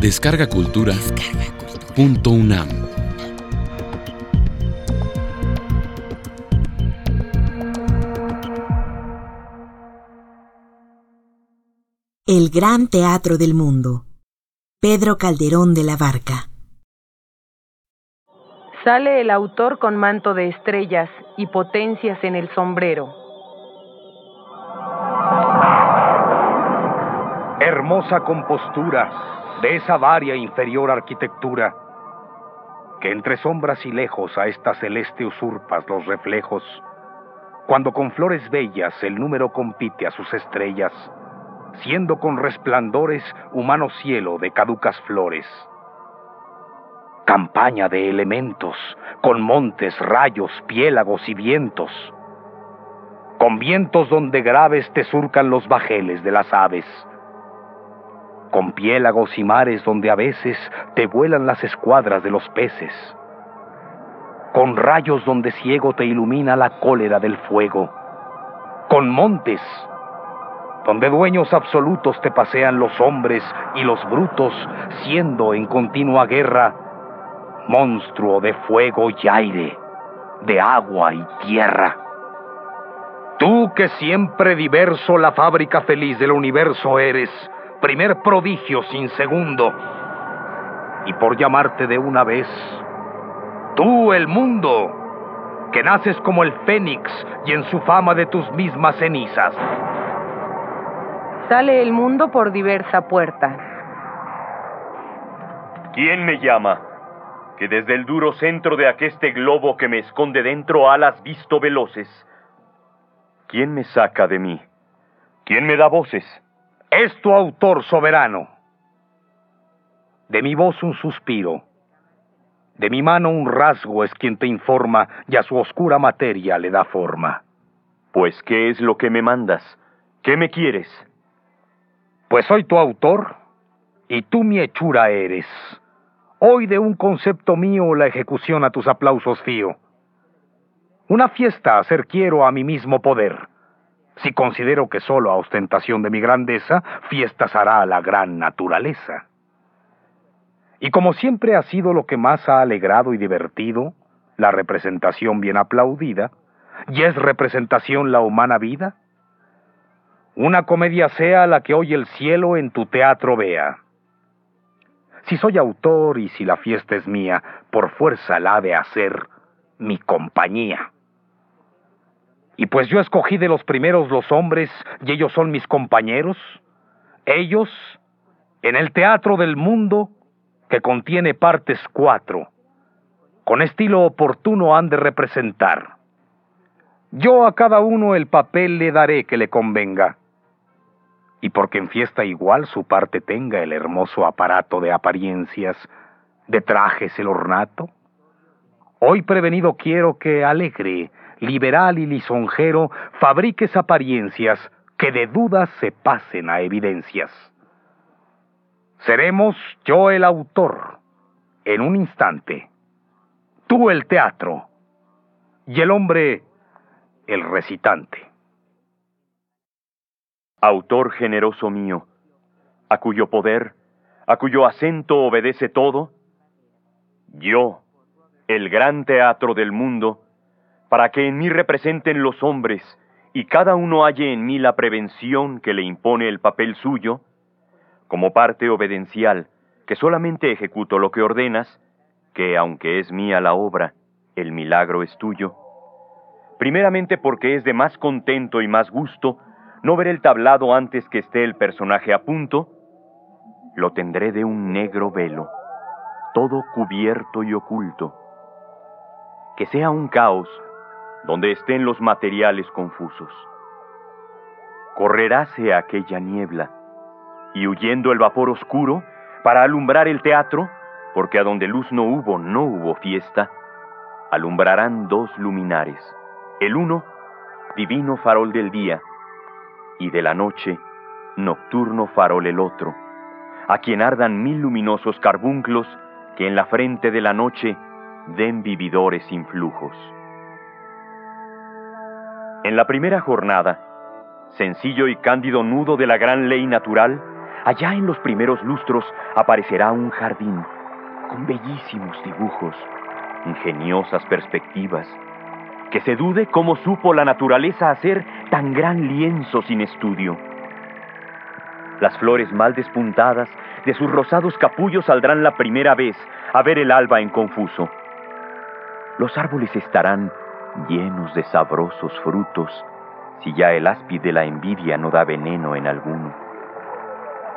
Descarga Cultura. Punto UNAM. El Gran Teatro del Mundo. Pedro Calderón de la Barca. Sale el autor con manto de estrellas y potencias en el sombrero. Hermosa compostura de esa varia inferior arquitectura, que entre sombras y lejos a esta celeste usurpas los reflejos, cuando con flores bellas el número compite a sus estrellas, siendo con resplandores humano cielo de caducas flores. Campaña de elementos, con montes, rayos, piélagos y vientos, con vientos donde graves te surcan los bajeles de las aves, con piélagos y mares donde a veces te vuelan las escuadras de los peces, con rayos donde ciego te ilumina la cólera del fuego, con montes donde dueños absolutos te pasean los hombres y los brutos, siendo en continua guerra monstruo de fuego y aire, de agua y tierra. Tú que siempre diverso la fábrica feliz del universo eres, primer prodigio sin segundo, y por llamarte de una vez, tú el mundo, que naces como el fénix y en su fama de tus mismas cenizas. Sale el mundo por diversa puerta. ¿Quién me llama? que desde el duro centro de aqueste globo que me esconde dentro alas visto veloces. ¿Quién me saca de mí? ¿Quién me da voces? Es tu autor soberano. De mi voz un suspiro, de mi mano un rasgo es quien te informa y a su oscura materia le da forma. Pues, ¿qué es lo que me mandas? ¿Qué me quieres? Pues soy tu autor y tú mi hechura eres. Hoy de un concepto mío la ejecución a tus aplausos fío. Una fiesta hacer quiero a mi mismo poder. Si considero que solo a ostentación de mi grandeza, fiestas hará la gran naturaleza. Y como siempre ha sido lo que más ha alegrado y divertido, la representación bien aplaudida, y es representación la humana vida, una comedia sea la que hoy el cielo en tu teatro vea. Si soy autor y si la fiesta es mía, por fuerza la ha de hacer mi compañía. Y pues yo escogí de los primeros los hombres y ellos son mis compañeros, ellos, en el teatro del mundo, que contiene partes cuatro, con estilo oportuno han de representar. Yo a cada uno el papel le daré que le convenga y porque en fiesta igual su parte tenga el hermoso aparato de apariencias, de trajes el ornato? Hoy prevenido quiero que alegre, liberal y lisonjero fabriques apariencias que de dudas se pasen a evidencias. Seremos yo el autor, en un instante, tú el teatro, y el hombre el recitante autor generoso mío, a cuyo poder, a cuyo acento obedece todo, yo, el gran teatro del mundo, para que en mí representen los hombres y cada uno halle en mí la prevención que le impone el papel suyo, como parte obedencial, que solamente ejecuto lo que ordenas, que aunque es mía la obra, el milagro es tuyo. Primeramente porque es de más contento y más gusto no veré el tablado antes que esté el personaje a punto, lo tendré de un negro velo, todo cubierto y oculto. Que sea un caos donde estén los materiales confusos. Correráse aquella niebla, y huyendo el vapor oscuro, para alumbrar el teatro, porque a donde luz no hubo, no hubo fiesta, alumbrarán dos luminares, el uno, divino farol del día, y de la noche, nocturno farol el otro, a quien ardan mil luminosos carbunclos que en la frente de la noche den vividores influjos. En la primera jornada, sencillo y cándido nudo de la gran ley natural, allá en los primeros lustros aparecerá un jardín con bellísimos dibujos, ingeniosas perspectivas, que se dude cómo supo la naturaleza hacer tan gran lienzo sin estudio. Las flores mal despuntadas de sus rosados capullos saldrán la primera vez a ver el alba en confuso. Los árboles estarán llenos de sabrosos frutos si ya el áspid de la envidia no da veneno en alguno.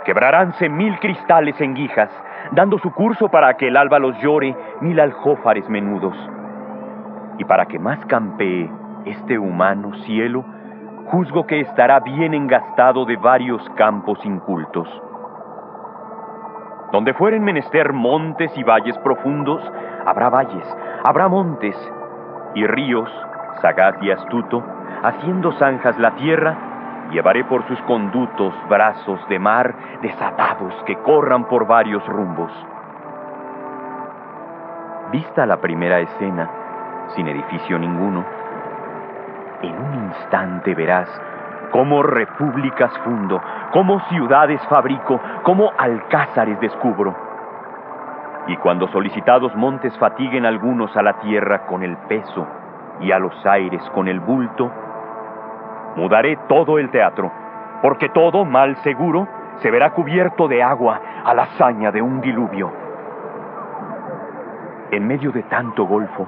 Quebraránse mil cristales en guijas, dando su curso para que el alba los llore mil aljófares menudos. Y para que más campee este humano cielo, juzgo que estará bien engastado de varios campos incultos. Donde fueren menester montes y valles profundos, habrá valles, habrá montes y ríos, sagaz y astuto, haciendo zanjas la tierra, llevaré por sus conductos brazos de mar desatados que corran por varios rumbos. Vista la primera escena, sin edificio ninguno, en un instante verás cómo repúblicas fundo, cómo ciudades fabrico, cómo alcázares descubro. Y cuando solicitados montes fatiguen algunos a la tierra con el peso y a los aires con el bulto, Mudaré todo el teatro, porque todo, mal seguro, se verá cubierto de agua a la hazaña de un diluvio. En medio de tanto golfo,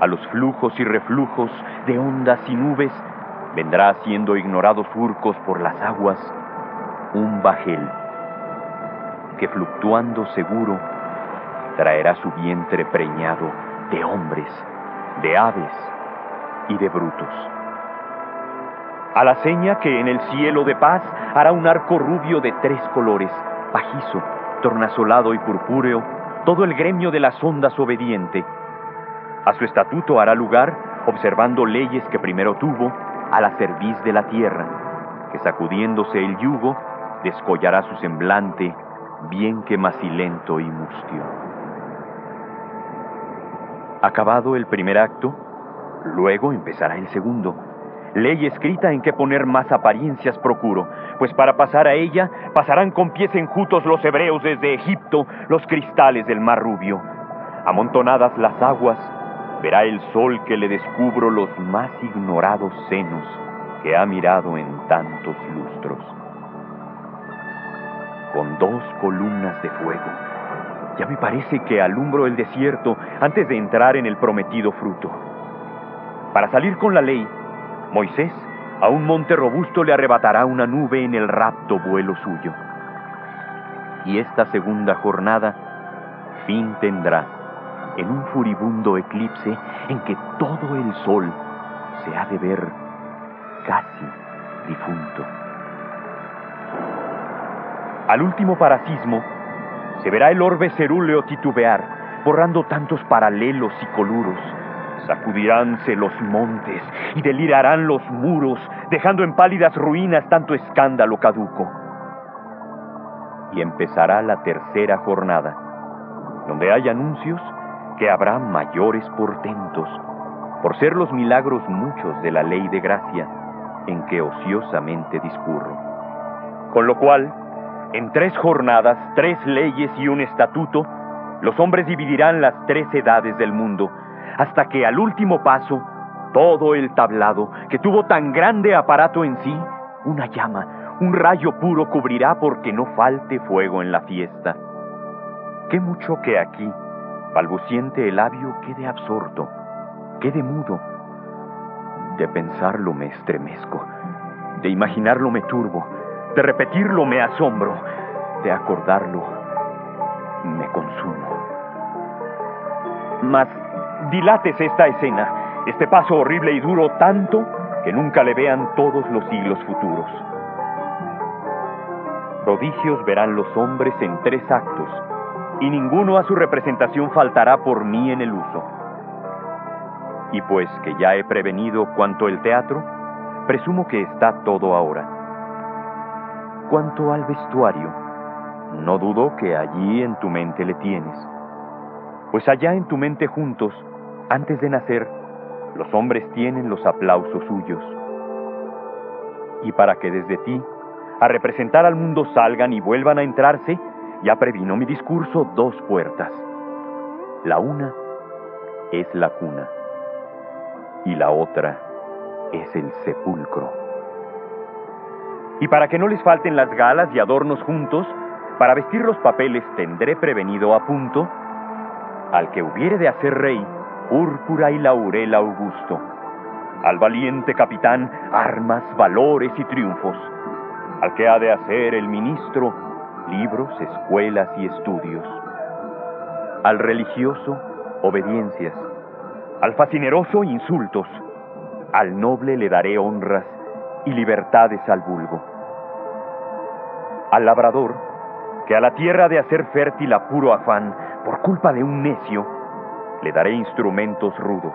a los flujos y reflujos de ondas y nubes, vendrá siendo ignorados surcos por las aguas un bajel que fluctuando seguro traerá su vientre preñado de hombres, de aves y de brutos a la seña que en el cielo de paz hará un arco rubio de tres colores, pajizo, tornasolado y purpúreo, todo el gremio de las ondas obediente. A su estatuto hará lugar, observando leyes que primero tuvo, a la cerviz de la tierra, que sacudiéndose el yugo, descollará su semblante, bien que macilento y mustio. Acabado el primer acto, luego empezará el segundo ley escrita en que poner más apariencias procuro, pues para pasar a ella pasarán con pies enjutos los hebreos desde Egipto los cristales del mar rubio. Amontonadas las aguas, verá el sol que le descubro los más ignorados senos que ha mirado en tantos lustros. Con dos columnas de fuego, ya me parece que alumbro el desierto antes de entrar en el prometido fruto. Para salir con la ley, Moisés a un monte robusto le arrebatará una nube en el rapto vuelo suyo. Y esta segunda jornada fin tendrá en un furibundo eclipse en que todo el sol se ha de ver casi difunto. Al último parasismo se verá el orbe cerúleo titubear, borrando tantos paralelos y coluros Sacudiránse los montes y delirarán los muros, dejando en pálidas ruinas tanto escándalo caduco. Y empezará la tercera jornada, donde hay anuncios que habrá mayores portentos, por ser los milagros muchos de la ley de gracia en que ociosamente discurro. Con lo cual, en tres jornadas, tres leyes y un estatuto, los hombres dividirán las tres edades del mundo, hasta que al último paso, todo el tablado, que tuvo tan grande aparato en sí, una llama, un rayo puro cubrirá porque no falte fuego en la fiesta. Qué mucho que aquí, balbuciente el labio, quede absorto, quede mudo. De pensarlo me estremezco, de imaginarlo me turbo, de repetirlo me asombro, de acordarlo me consumo. Mas dilates esta escena, este paso horrible y duro tanto que nunca le vean todos los siglos futuros. Prodigios verán los hombres en tres actos, y ninguno a su representación faltará por mí en el uso. Y pues que ya he prevenido cuanto el teatro, presumo que está todo ahora. Cuanto al vestuario, no dudo que allí en tu mente le tienes pues allá en tu mente juntos, antes de nacer, los hombres tienen los aplausos suyos. Y para que desde ti a representar al mundo salgan y vuelvan a entrarse, ya previno mi discurso dos puertas. La una es la cuna y la otra es el sepulcro. Y para que no les falten las galas y adornos juntos, para vestir los papeles tendré prevenido a punto al que hubiere de hacer rey, púrpura y laurel augusto, al valiente capitán, armas, valores y triunfos, al que ha de hacer el ministro, libros, escuelas y estudios, al religioso, obediencias, al fascineroso, insultos, al noble le daré honras y libertades al vulgo. Al labrador, que a la tierra de hacer fértil a puro afán, por culpa de un necio, le daré instrumentos rudos.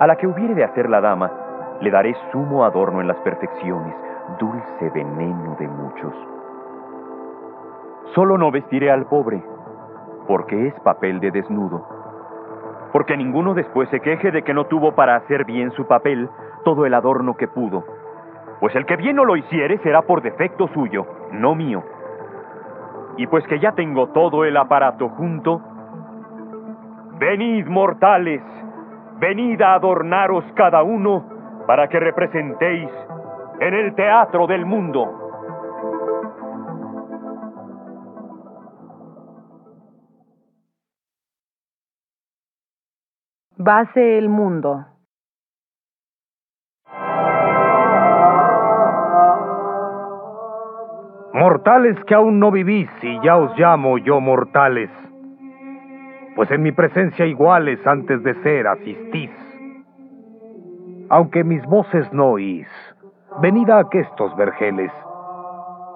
A la que hubiere de hacer la dama, le daré sumo adorno en las perfecciones, dulce veneno de muchos. Solo no vestiré al pobre, porque es papel de desnudo porque ninguno después se queje de que no tuvo para hacer bien su papel todo el adorno que pudo. Pues el que bien no lo hiciere será por defecto suyo, no mío. Y pues que ya tengo todo el aparato junto, venid mortales, venid a adornaros cada uno para que representéis en el teatro del mundo. Base el mundo. Mortales que aún no vivís y ya os llamo yo mortales, pues en mi presencia iguales antes de ser asistís. Aunque mis voces no oís, venid a aquestos vergeles,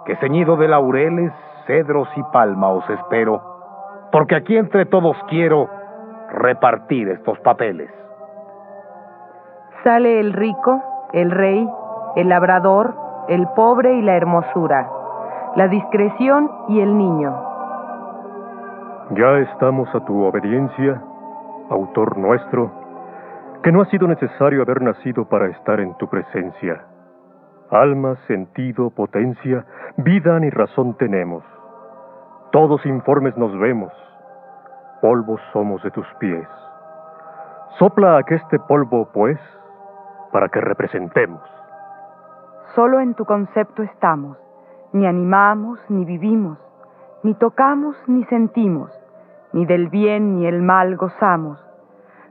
que ceñido de laureles, cedros y palma os espero, porque aquí entre todos quiero repartir estos papeles. Sale el rico, el rey, el labrador, el pobre y la hermosura, la discreción y el niño. Ya estamos a tu obediencia, autor nuestro, que no ha sido necesario haber nacido para estar en tu presencia. Alma, sentido, potencia, vida ni razón tenemos. Todos informes nos vemos, polvo somos de tus pies. Sopla este polvo, pues, para que representemos. Solo en tu concepto estamos, ni animamos, ni vivimos, ni tocamos, ni sentimos, ni del bien ni el mal gozamos.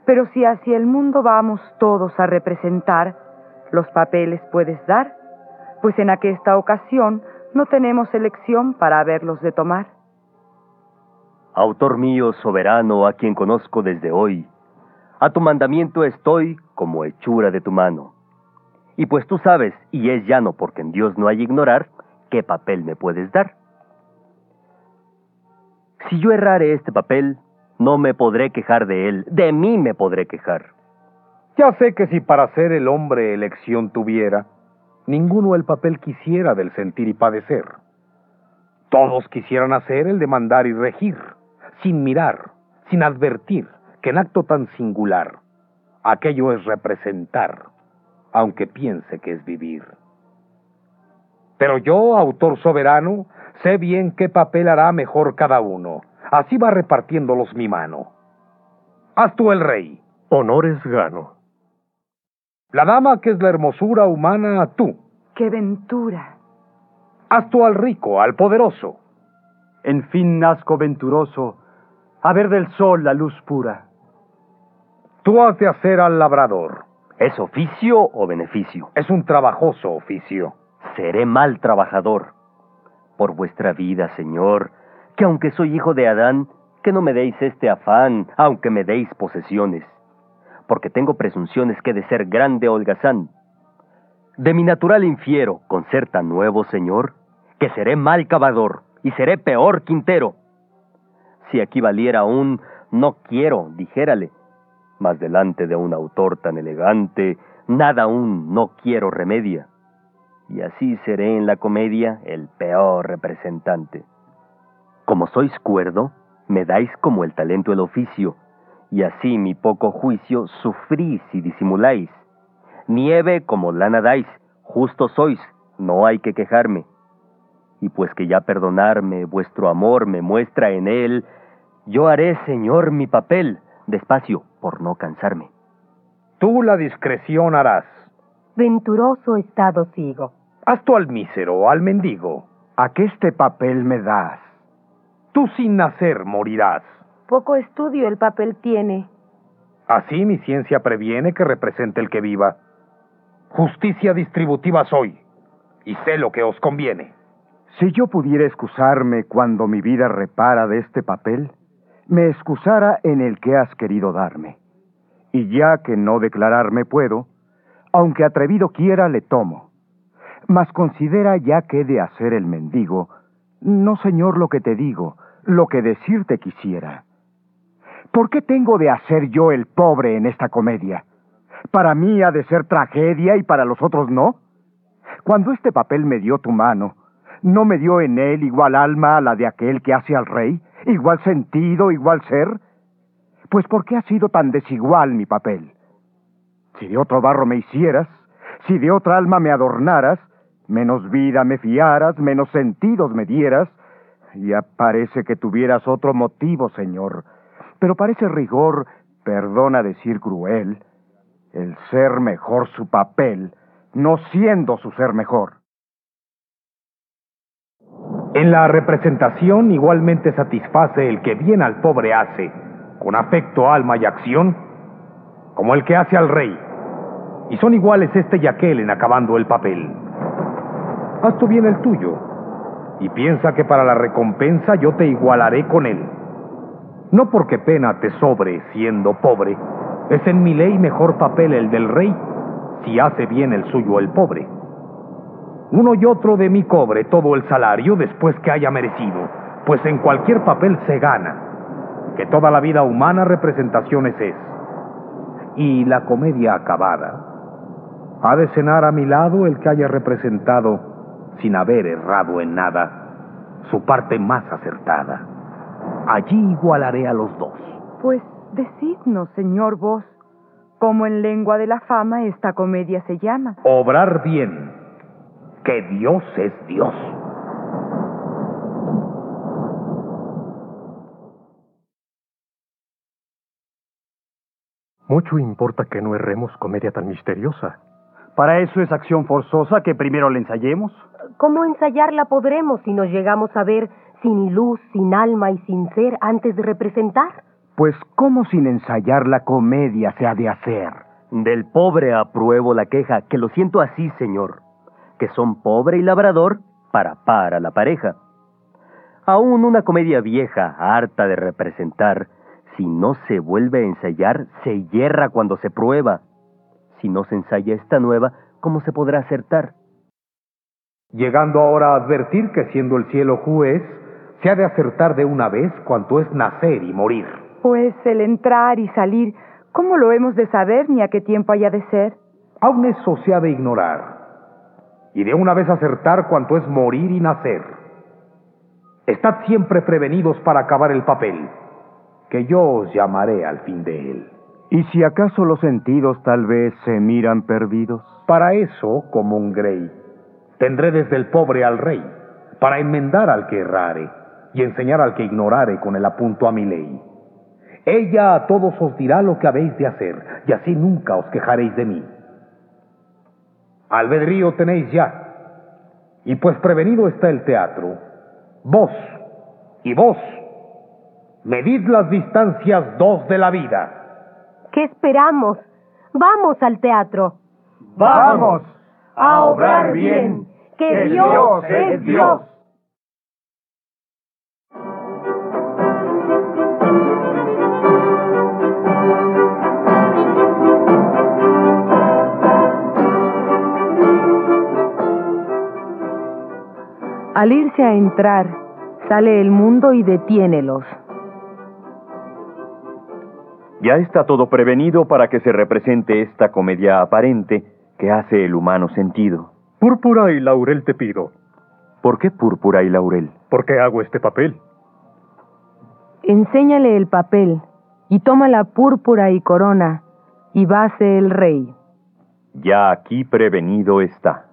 Pero si hacia el mundo vamos todos a representar, los papeles puedes dar, pues en aquesta ocasión no tenemos elección para haberlos de tomar autor mío soberano a quien conozco desde hoy, a tu mandamiento estoy como hechura de tu mano. Y pues tú sabes, y es llano porque en Dios no hay ignorar, qué papel me puedes dar. Si yo errare este papel, no me podré quejar de él, de mí me podré quejar. Ya sé que si para ser el hombre elección tuviera, ninguno el papel quisiera del sentir y padecer. Todos quisieran hacer el de mandar y regir sin mirar, sin advertir que en acto tan singular aquello es representar, aunque piense que es vivir. Pero yo, autor soberano, sé bien qué papel hará mejor cada uno. Así va repartiéndolos mi mano. Haz tú el rey. Honores gano. La dama que es la hermosura humana, tú. ¡Qué ventura! Haz tú al rico, al poderoso. En fin nazco venturoso, a ver del sol la luz pura. Tú has de hacer al labrador. ¿Es oficio o beneficio? Es un trabajoso oficio. Seré mal trabajador. Por vuestra vida, Señor, que aunque soy hijo de Adán, que no me deis este afán, aunque me deis posesiones, porque tengo presunciones que de ser grande holgazán. De mi natural infiero, con ser tan nuevo, Señor, que seré mal cavador y seré peor quintero si aquí valiera un no quiero, dijérale. Mas delante de un autor tan elegante, nada un no quiero remedia. Y así seré en la comedia el peor representante. Como sois cuerdo, me dais como el talento el oficio, y así mi poco juicio sufrís y disimuláis. Nieve como lana dais, justo sois, no hay que quejarme. Y pues que ya perdonarme vuestro amor me muestra en él, yo haré, Señor, mi papel, despacio, por no cansarme. Tú la discreción harás. Venturoso estado sigo. Haz tú al mísero, al mendigo. ¿A qué este papel me das? Tú sin nacer morirás. Poco estudio el papel tiene. Así mi ciencia previene que represente el que viva. Justicia distributiva soy, y sé lo que os conviene. Si yo pudiera excusarme cuando mi vida repara de este papel, me excusara en el que has querido darme. Y ya que no declararme puedo, aunque atrevido quiera, le tomo. Mas considera ya he de hacer el mendigo, no señor lo que te digo, lo que decirte quisiera. ¿Por qué tengo de hacer yo el pobre en esta comedia? ¿Para mí ha de ser tragedia y para los otros no? Cuando este papel me dio tu mano, ¿no me dio en él igual alma a la de aquel que hace al rey? ¿Igual sentido, igual ser? Pues ¿por qué ha sido tan desigual mi papel? Si de otro barro me hicieras, si de otra alma me adornaras, menos vida me fiaras, menos sentidos me dieras, ya parece que tuvieras otro motivo, Señor. Pero parece rigor, perdona decir cruel, el ser mejor su papel, no siendo su ser mejor. En la representación igualmente satisface el que bien al pobre hace, con afecto, alma y acción, como el que hace al rey. Y son iguales este y aquel en acabando el papel. Haz tú bien el tuyo, y piensa que para la recompensa yo te igualaré con él. No porque pena te sobre siendo pobre, es en mi ley mejor papel el del rey, si hace bien el suyo el pobre. Uno y otro de mí cobre todo el salario después que haya merecido, pues en cualquier papel se gana, que toda la vida humana representaciones es. Y la comedia acabada, ha de cenar a mi lado el que haya representado, sin haber errado en nada, su parte más acertada. Allí igualaré a los dos. Pues decidnos, señor vos, cómo en lengua de la fama esta comedia se llama. Obrar bien, que Dios es Dios. Mucho importa que no erremos comedia tan misteriosa. Para eso es acción forzosa que primero la ensayemos. ¿Cómo ensayarla podremos si nos llegamos a ver sin luz, sin alma y sin ser antes de representar? Pues ¿cómo sin ensayar la comedia se ha de hacer? Del pobre apruebo la queja, que lo siento así, señor, que son pobre y labrador para para la pareja. Aún una comedia vieja, harta de representar, si no se vuelve a ensayar, se hierra cuando se prueba. Si no se ensaya esta nueva, ¿cómo se podrá acertar? Llegando ahora a advertir que siendo el cielo juez, se ha de acertar de una vez cuanto es nacer y morir. Pues el entrar y salir, ¿cómo lo hemos de saber ni a qué tiempo haya de ser? Aún eso se ha de ignorar. Y de una vez acertar cuanto es morir y nacer. Estad siempre prevenidos para acabar el papel, que yo os llamaré al fin de él. ¿Y si acaso los sentidos tal vez se miran perdidos? Para eso, como un grey, tendré desde el pobre al rey, para enmendar al que errare y enseñar al que ignorare con el apunto a mi ley. Ella a todos os dirá lo que habéis de hacer, y así nunca os quejaréis de mí. Albedrío tenéis ya, y pues prevenido está el teatro, vos y vos, medid las distancias dos de la vida. ¿Qué esperamos? Vamos al teatro. Vamos a obrar bien, que Dios es Dios. Al irse a entrar, sale el mundo y detiénelos. Ya está todo prevenido para que se represente esta comedia aparente que hace el humano sentido. Púrpura y laurel te pido. ¿Por qué púrpura y laurel? ¿Por qué hago este papel? Enséñale el papel y toma la púrpura y corona y váse el rey. Ya aquí prevenido está.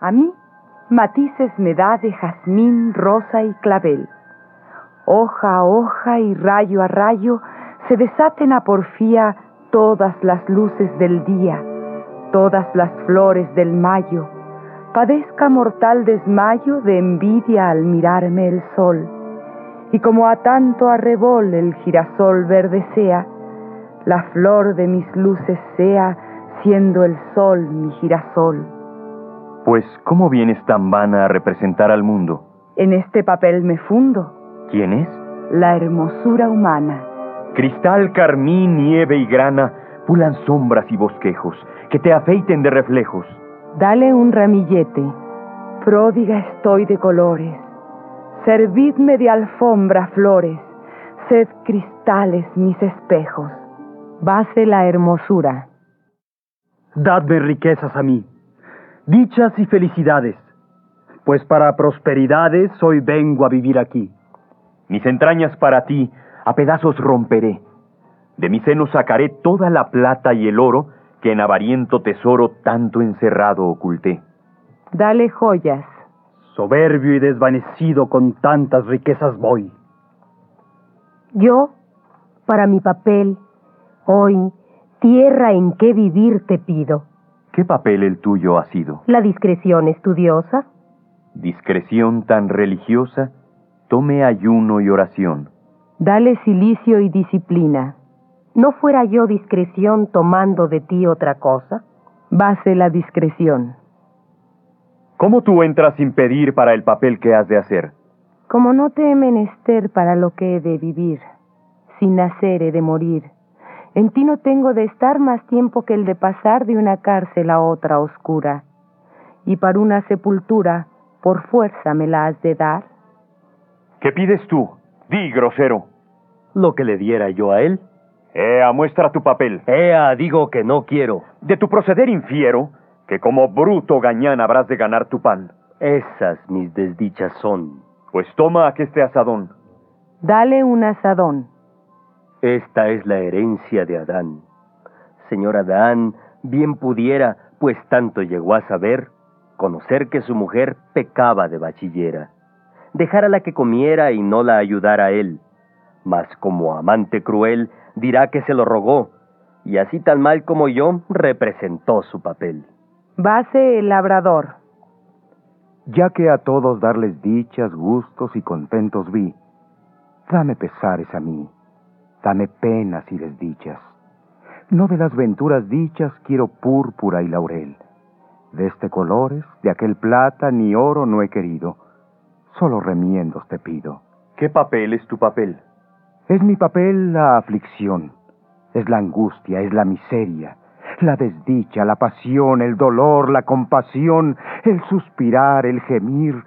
¿A mí? matices me da de jazmín, rosa y clavel. Hoja a hoja y rayo a rayo se desaten a porfía todas las luces del día, todas las flores del mayo. Padezca mortal desmayo de envidia al mirarme el sol. Y como a tanto arrebol el girasol verde sea, la flor de mis luces sea, siendo el sol mi girasol. Pues, ¿cómo vienes tan vana a representar al mundo? En este papel me fundo. ¿Quién es? La hermosura humana. Cristal, carmín, nieve y grana pulan sombras y bosquejos que te afeiten de reflejos. Dale un ramillete, pródiga estoy de colores. Servidme de alfombra flores, sed cristales mis espejos. Base la hermosura. Dadme riquezas a mí, dichas y felicidades, pues para prosperidades hoy vengo a vivir aquí. Mis entrañas para ti a pedazos romperé. De mi seno sacaré toda la plata y el oro que en avariento tesoro tanto encerrado oculté. Dale joyas. Soberbio y desvanecido con tantas riquezas voy. Yo, para mi papel, hoy, tierra en que vivir te pido. ¿Qué papel el tuyo ha sido? La discreción estudiosa. Discreción tan religiosa, tome ayuno y oración. Dale silicio y disciplina. ¿No fuera yo discreción tomando de ti otra cosa? Base la discreción. ¿Cómo tú entras sin pedir para el papel que has de hacer? Como no te he menester para lo que he de vivir, sin nacer he de morir. En ti no tengo de estar más tiempo que el de pasar de una cárcel a otra oscura. Y para una sepultura, por fuerza me la has de dar. ¿Qué pides tú? Di, grosero. Lo que le diera yo a él. Ea, muestra tu papel. Ea, digo que no quiero. De tu proceder infiero que como bruto gañán habrás de ganar tu pan. Esas mis desdichas son. Pues toma aquí este asadón. Dale un asadón. Esta es la herencia de Adán. Señor Adán, bien pudiera, pues tanto llegó a saber, conocer que su mujer pecaba de bachillera. Dejar a la que comiera y no la ayudara a él. Mas como amante cruel, dirá que se lo rogó, y así tan mal como yo, representó su papel. Base el labrador. Ya que a todos darles dichas, gustos y contentos vi, dame pesares a mí, dame penas y desdichas. No de las venturas dichas quiero púrpura y laurel. De este colores, de aquel plata, ni oro no he querido. Solo remiendos te pido. ¿Qué papel es tu papel? Es mi papel la aflicción, es la angustia, es la miseria, la desdicha, la pasión, el dolor, la compasión, el suspirar, el gemir,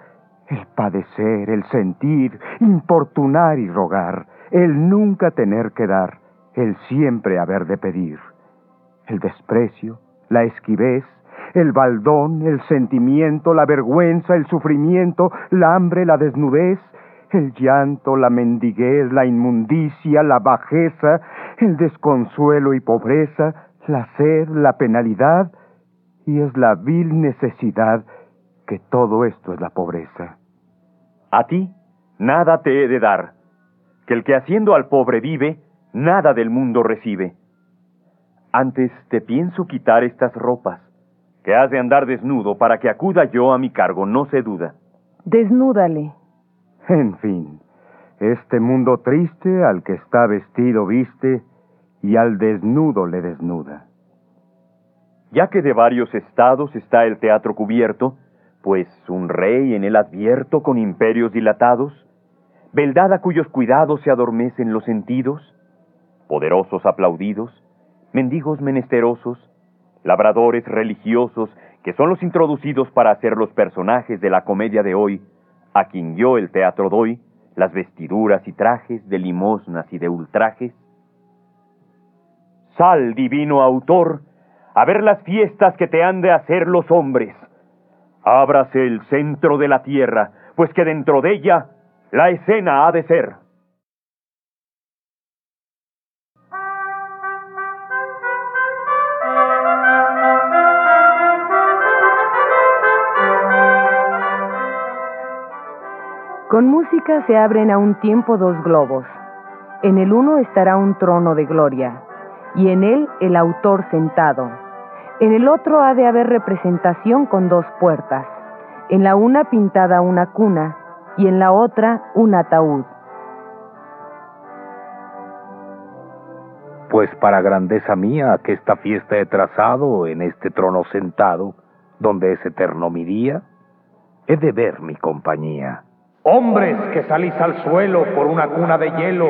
el padecer, el sentir, importunar y rogar, el nunca tener que dar, el siempre haber de pedir, el desprecio, la esquivez, el baldón, el sentimiento, la vergüenza, el sufrimiento, la hambre, la desnudez, el llanto, la mendiguez, la inmundicia, la bajeza, el desconsuelo y pobreza, la sed, la penalidad, y es la vil necesidad que todo esto es la pobreza. A ti nada te he de dar, que el que haciendo al pobre vive, nada del mundo recibe. Antes te pienso quitar estas ropas, que has de andar desnudo para que acuda yo a mi cargo, no se duda. Desnúdale. En fin, este mundo triste al que está vestido viste, y al desnudo le desnuda. Ya que de varios estados está el teatro cubierto, pues un rey en él advierto con imperios dilatados, beldad a cuyos cuidados se adormecen los sentidos, poderosos aplaudidos, mendigos menesterosos, labradores religiosos, que son los introducidos para hacer los personajes de la comedia de hoy, a quien yo el teatro doy, las vestiduras y trajes de limosnas y de ultrajes, Sal, divino autor, a ver las fiestas que te han de hacer los hombres. Ábrase el centro de la tierra, pues que dentro de ella la escena ha de ser. Con música se abren a un tiempo dos globos. En el uno estará un trono de gloria, y en él el autor sentado. En el otro ha de haber representación con dos puertas, en la una pintada una cuna, y en la otra un ataúd. Pues para grandeza mía que esta fiesta he trazado en este trono sentado, donde es eterno mi día, he de ver mi compañía. Hombres que salís al suelo por una cuna de hielo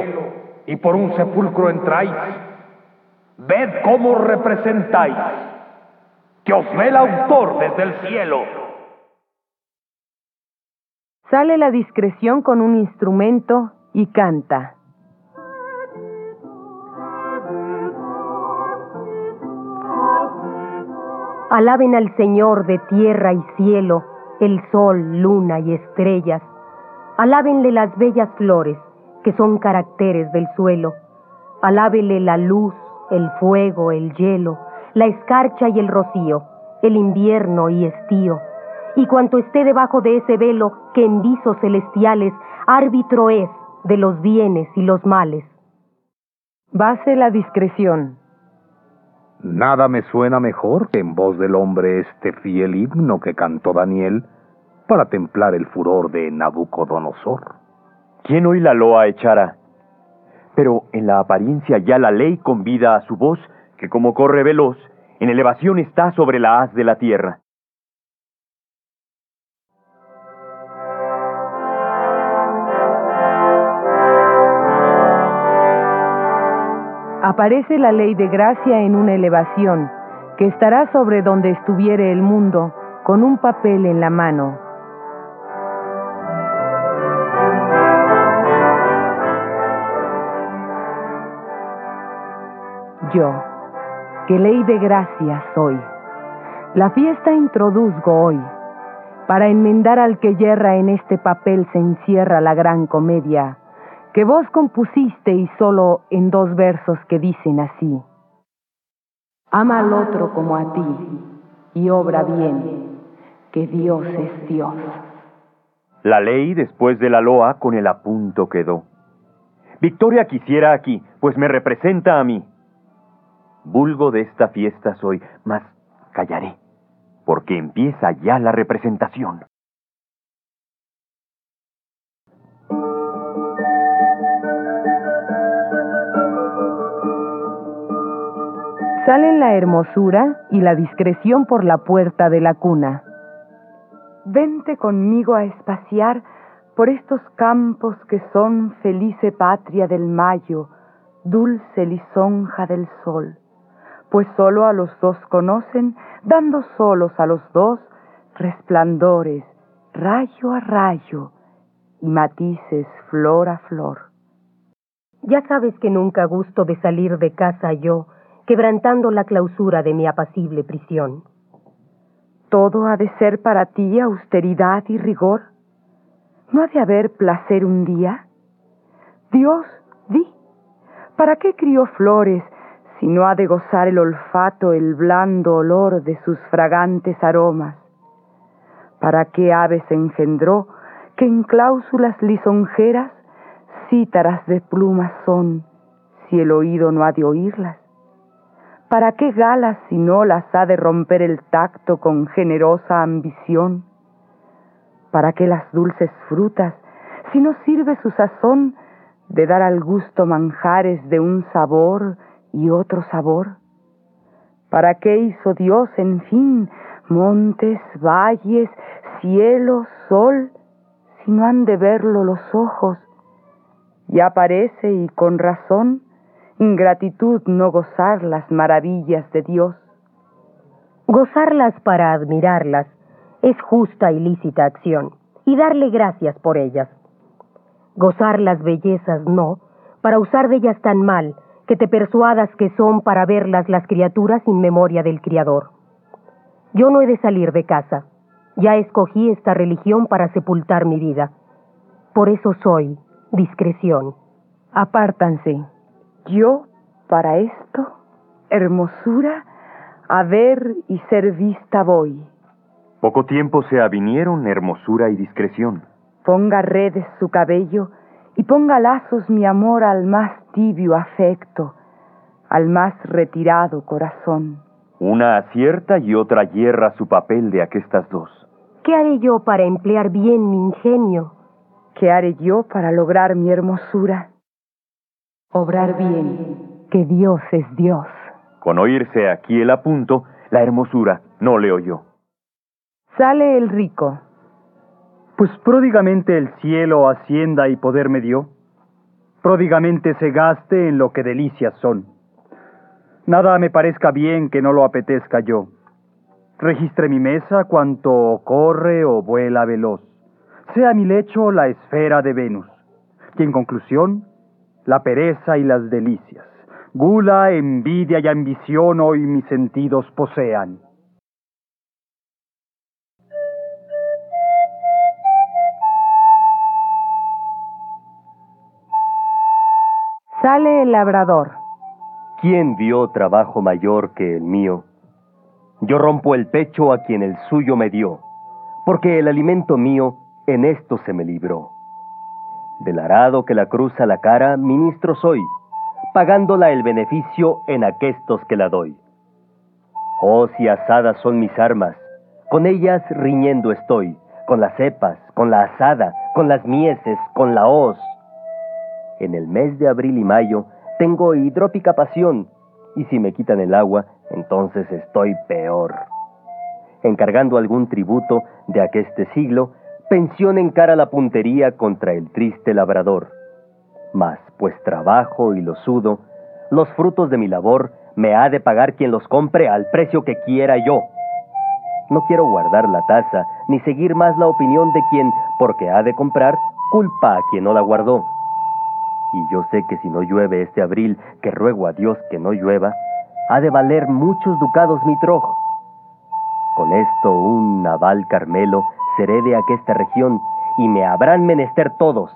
y por un sepulcro entráis, ved cómo representáis, que os ve el autor desde el cielo. Sale la discreción con un instrumento y canta. Alaben al Señor de tierra y cielo, el sol, luna y estrellas. Alábenle las bellas flores, que son caracteres del suelo. Alábele la luz, el fuego, el hielo, la escarcha y el rocío, el invierno y estío. Y cuanto esté debajo de ese velo que en visos celestiales árbitro es de los bienes y los males. Base la discreción. Nada me suena mejor que en voz del hombre este fiel himno que cantó Daniel para templar el furor de Nabucodonosor. ¿Quién hoy la loa echará? Pero en la apariencia ya la ley convida a su voz, que como corre veloz, en elevación está sobre la haz de la tierra. Aparece la ley de gracia en una elevación, que estará sobre donde estuviere el mundo, con un papel en la mano. Yo, que ley de gracia soy, la fiesta introduzgo hoy, para enmendar al que yerra en este papel se encierra la gran comedia que vos compusisteis solo en dos versos que dicen así. Ama al otro como a ti y obra bien, que Dios es Dios. La ley después de la loa con el apunto quedó. Victoria quisiera aquí, pues me representa a mí. Vulgo de esta fiesta soy, mas callaré, porque empieza ya la representación. Salen la hermosura y la discreción por la puerta de la cuna. Vente conmigo a espaciar por estos campos que son felice patria del mayo, dulce lisonja del sol, pues solo a los dos conocen, dando solos a los dos resplandores, rayo a rayo, y matices flor a flor. Ya sabes que nunca gusto de salir de casa yo, quebrantando la clausura de mi apacible prisión. ¿Todo ha de ser para ti austeridad y rigor? ¿No ha de haber placer un día? Dios, di, ¿para qué crió flores si no ha de gozar el olfato el blando olor de sus fragantes aromas? ¿Para qué aves engendró que en cláusulas lisonjeras cítaras de plumas son si el oído no ha de oírlas? ¿Para qué galas si no las ha de romper el tacto con generosa ambición? ¿Para qué las dulces frutas si no sirve su sazón de dar al gusto manjares de un sabor y otro sabor? ¿Para qué hizo Dios, en fin, montes, valles, cielo, sol, si no han de verlo los ojos? Ya parece, y con razón, ingratitud no gozar las maravillas de Dios. Gozarlas para admirarlas es justa y lícita acción, y darle gracias por ellas. Gozar las bellezas no, para usar de ellas tan mal, que te persuadas que son para verlas las criaturas sin memoria del Criador. Yo no he de salir de casa, ya escogí esta religión para sepultar mi vida. Por eso soy discreción. Apártanse. Yo, para esto, hermosura, a ver y ser vista voy. Poco tiempo se avinieron hermosura y discreción. ponga redes su cabello y ponga lazos mi amor al más tibio afecto, al más retirado corazón. Una acierta y otra hierra su papel de aquestas dos. ¿Qué haré yo para emplear bien mi ingenio? ¿Qué haré yo para lograr mi hermosura? Obrar bien, que Dios es Dios. Con oírse aquí el apunto, la hermosura no le oyó. Sale el rico. Pues pródigamente el cielo hacienda y poder me dio. Pródigamente se gaste en lo que delicias son. Nada me parezca bien que no lo apetezca yo. Registre mi mesa cuanto corre o vuela veloz. Sea mi lecho la esfera de Venus. Y en conclusión, la pereza y las delicias. Gula, envidia y ambición hoy mis sentidos posean. Sale el labrador. ¿Quién vio trabajo mayor que el mío? Yo rompo el pecho a quien el suyo me dio, porque el alimento mío en esto se me libró. Del arado que la cruza la cara, ministro soy, pagándola el beneficio en aquestos que la doy. Oh, si asadas son mis armas, con ellas riñendo estoy, con las cepas, con la asada, con las mieses, con la hoz. En el mes de abril y mayo tengo hidrópica pasión, y si me quitan el agua, entonces estoy peor. Encargando algún tributo de aqueste siglo, pensión encara la puntería contra el triste labrador. Mas, pues trabajo y lo sudo, los frutos de mi labor me ha de pagar quien los compre al precio que quiera yo. No quiero guardar la tasa, ni seguir más la opinión de quien, porque ha de comprar, culpa a quien no la guardó. Y yo sé que si no llueve este abril, que ruego a Dios que no llueva, ha de valer muchos ducados mi trojo. Con esto un naval Carmelo seré de aquesta región y me habrán menester todos,